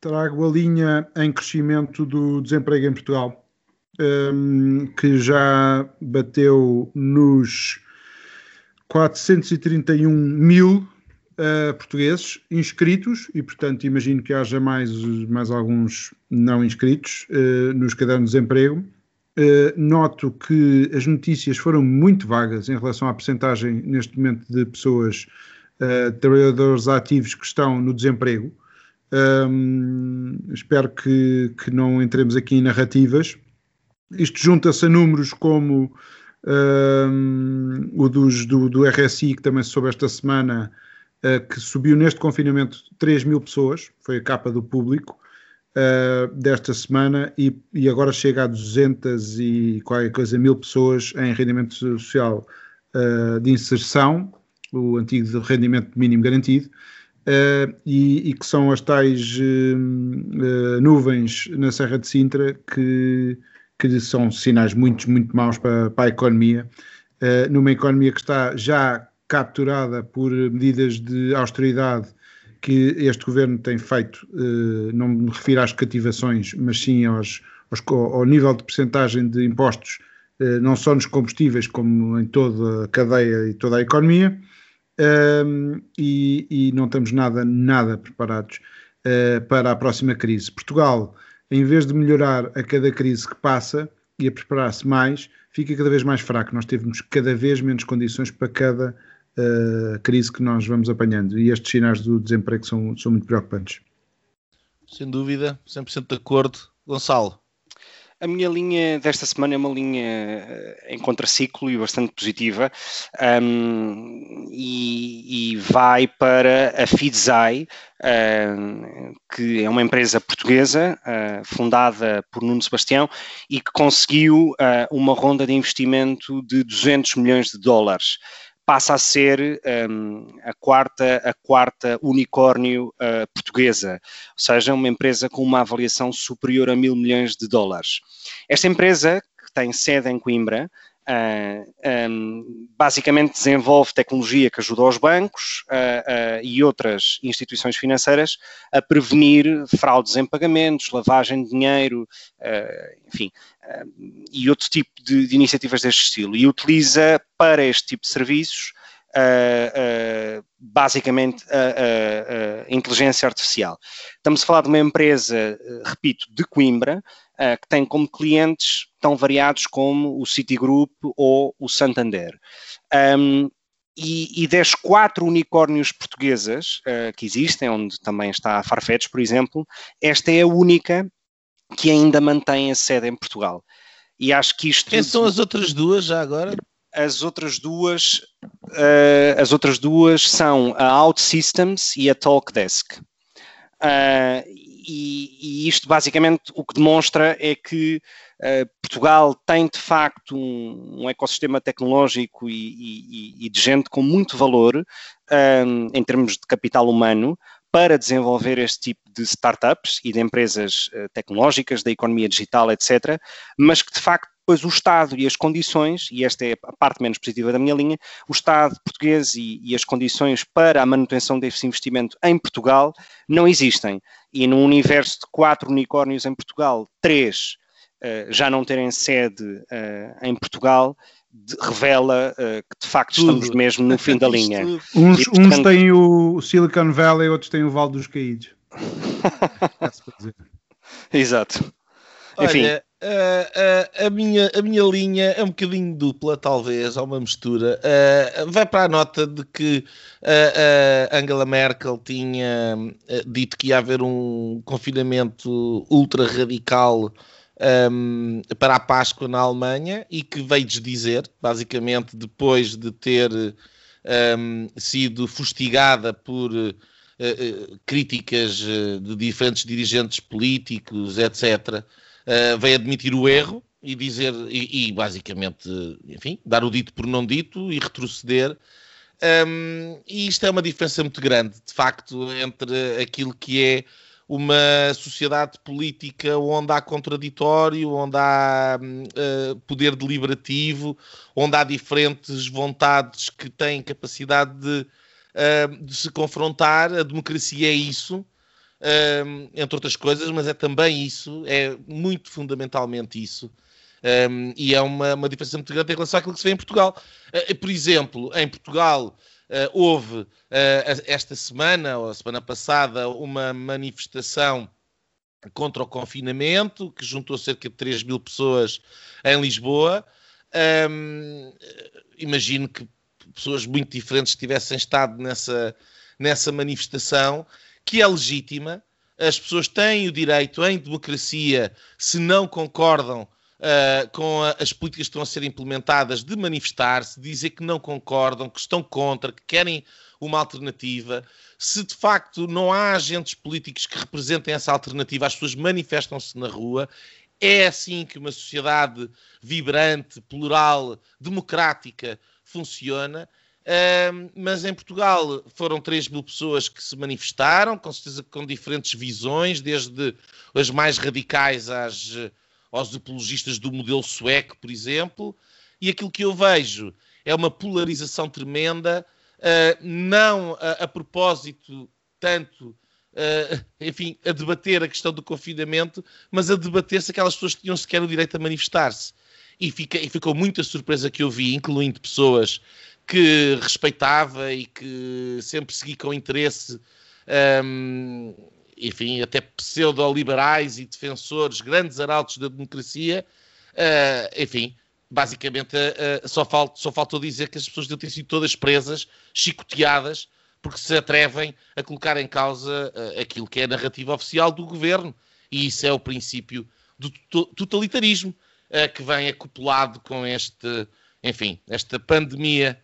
Trago a linha em crescimento do desemprego em Portugal. Um, que já bateu nos 431 mil uh, portugueses inscritos e, portanto, imagino que haja mais, mais alguns não inscritos uh, nos cadernos de desemprego. Uh, noto que as notícias foram muito vagas em relação à percentagem, neste momento, de pessoas, trabalhadores ativos que estão no desemprego. Um, espero que, que não entremos aqui em narrativas. Isto junta-se a números como um, o dos, do, do, RSI, que também se soube esta semana, uh, que subiu neste confinamento 3 mil pessoas, foi a capa do público uh, desta semana, e, e, agora chega a 200 e qualquer coisa mil pessoas em rendimento social uh, de inserção, o antigo rendimento mínimo garantido. Uh, e, e, que são as tais uh, uh, nuvens na Serra de Sintra que, que são sinais muito, muito maus para, para a economia, numa economia que está já capturada por medidas de austeridade que este governo tem feito, não me refiro às cativações, mas sim aos, aos, ao nível de percentagem de impostos, não só nos combustíveis, como em toda a cadeia e toda a economia um, e, e, não estamos nada, nada preparados para a próxima crise. Portugal, em vez de melhorar a cada crise que passa e a preparar-se mais, fica cada vez mais fraco. Nós temos cada vez menos condições para cada uh, crise que nós vamos apanhando e estes sinais do desemprego são, são muito preocupantes. Sem dúvida, 100% de acordo. Gonçalo. A minha linha desta semana é uma linha eh, em contraciclo e bastante positiva um, e, e, vai para a Fidzai, um, que é uma empresa portuguesa uh, fundada por Nuno Sebastião e que conseguiu uh, uma ronda de investimento de 200 milhões de dólares passa a ser um, a, quarta, a quarta unicórnio uh, portuguesa, ou seja, uma empresa com uma avaliação superior a mil milhões de dólares. Esta empresa, que tem sede em Coimbra, um, basicamente desenvolve tecnologia que ajuda os bancos uh, uh, e outras instituições financeiras a prevenir fraudes em pagamentos, lavagem de dinheiro, enfim, e outro tipo de, de, iniciativas deste estilo. E utiliza para este tipo de serviços basicamente a, inteligência artificial. Estamos a falar de uma empresa, repito, de Coimbra, uh, que tem como clientes tão variados como o Citigroup ou o Santander. Um, e, e, das quatro unicórnios portuguesas uh, que existem, onde também está a Farfetch, por exemplo, esta é a única que ainda mantém a sede em Portugal. E acho que isto. Quem são as outras duas já agora? As outras duas, uh, as outras duas são a OutSystems e a Talkdesk. Uh, e, e, isto basicamente o que demonstra é que uh, Portugal tem de facto um, um ecossistema tecnológico e, e, e, de gente com muito valor um, em termos de capital humano para desenvolver este tipo de startups e de empresas uh, tecnológicas, da economia digital, etc., mas que de facto depois o Estado e as condições, e esta é a parte menos positiva da minha linha, o Estado português e, e as condições para a manutenção desse investimento em Portugal não existem. E num universo de quatro unicórnios em Portugal, três uh, já não terem sede uh, em Portugal, de, revela uh, que de facto Tudo. estamos mesmo no fim da *laughs* linha. uns, e, portanto... uns têm o Silicon Valley, outros têm o Vale dos Caídos. *laughs* Exato. Enfim. Olha, a, a, minha, a minha linha é um bocadinho dupla, talvez, há uma mistura. Uh, vai para a nota de que uh, Angela Merkel tinha dito que ia haver um confinamento ultra radical um, para a Páscoa na Alemanha e que veio desdizer, basicamente, depois de ter um, sido fustigada por. Uh, críticas de diferentes dirigentes políticos, etc., uh, veio admitir o erro e dizer, e, e, basicamente, enfim, dar o dito por não dito e retroceder. Um, e isto é uma diferença muito grande, de facto, entre aquilo que é uma sociedade política onde há contraditório, onde há uh, poder deliberativo, onde há diferentes vontades que têm capacidade de, uh, de se confrontar. A democracia é isso entre outras coisas, mas é também isso, é muito fundamentalmente isso. Um, e é uma, uma diferença muito grande em relação àquilo que se vê em Portugal. Uh, por exemplo, em Portugal uh, houve uh, esta semana, ou a semana passada, uma manifestação contra o confinamento que juntou cerca de 3 mil pessoas em Lisboa. Um, imagino que pessoas muito diferentes tivessem estado nessa, nessa manifestação, que é legítima. As pessoas têm o direito, em democracia, se não concordam uh, com a, as políticas que estão a ser implementadas, de manifestar-se, dizer que não concordam, que estão contra, que querem uma alternativa. Se de facto não há agentes políticos que representem essa alternativa, as pessoas manifestam-se na rua. É assim que uma sociedade vibrante, plural, democrática funciona. Uh, mas em Portugal foram 3 mil pessoas que se manifestaram, com certeza com diferentes visões, desde as mais radicais às, aos apologistas do modelo sueco, por exemplo, e aquilo que eu vejo é uma polarização tremenda, uh, não a, a, propósito tanto, uh, enfim, a debater a questão do confinamento, mas a debater se aquelas pessoas tinham sequer o direito a manifestar-se. E, fica, e ficou muita surpresa que eu vi, incluindo pessoas que respeitava e que sempre segui com interesse um, enfim, até pseudo-liberais e defensores, grandes arautos da democracia, uh, enfim, basicamente uh, só, falta, só faltou dizer que as pessoas deviam ter sido todas presas, chicoteadas, porque se atrevem a colocar em causa uh, aquilo que é a narrativa oficial do governo. E isso é o princípio do totalitarismo que vem acoplado com este, enfim, esta pandemia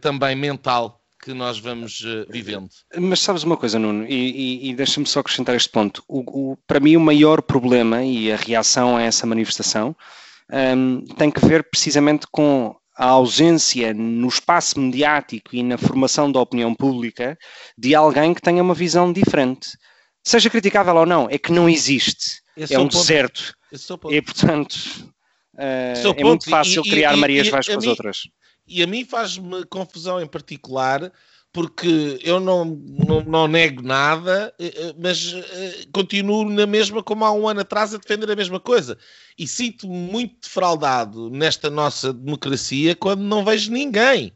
também mental que nós vamos uh, vivendo. Mas sabes uma coisa, Nuno, e, e, e deixa-me só acrescentar este ponto. O, o, para mim, o maior problema e a reação a essa manifestação um, ehm, tem que ver precisamente com a ausência no espaço mediático e na formação da opinião pública de alguém que tenha uma visão diferente. Seja criticável ou não, é que não existe. Esse é um deserto. É e, portanto, uh, é muito fácil e, criar e, Marias Vais com as outras e a mim faz-me confusão em particular porque eu não, não, não, nego nada, eh, eh, mas eh, continuo na mesma como há um ano atrás a defender a mesma coisa. E sinto-me muito defraudado nesta nossa democracia quando não vejo ninguém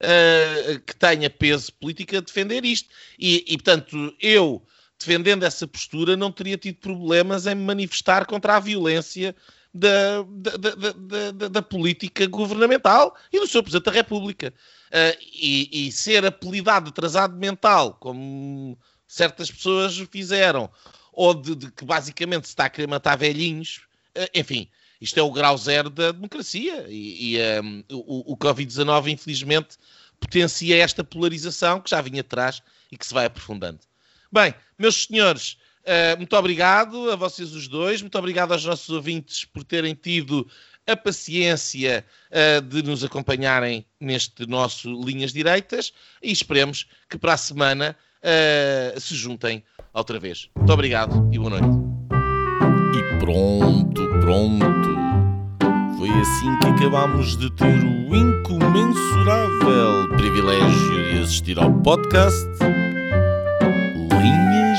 uh, que tenha peso político a defender isto. E, e, portanto, eu, defendendo essa postura, não teria tido problemas em me manifestar contra a violência da, da, da, da, política governamental e do seu Presidente da República. Uh, e, e, ser apelidado de atrasado mental, como certas pessoas fizeram, ou de, de que basicamente se está a querer matar velhinhos, uh, enfim, isto é o grau zero da democracia. E, e um, o, o Covid-19, infelizmente, potencia esta polarização que já vinha atrás e que se vai aprofundando. Bem, meus senhores, Uh, muito obrigado a vocês os dois, muito obrigado aos nossos ouvintes por terem tido a paciência uh, de nos acompanharem neste nosso Linhas Direitas e esperemos que para a semana uh, se juntem outra vez. Muito obrigado e boa noite. E pronto, pronto. Foi assim que acabámos de ter o incomensurável privilégio de assistir ao podcast Linhas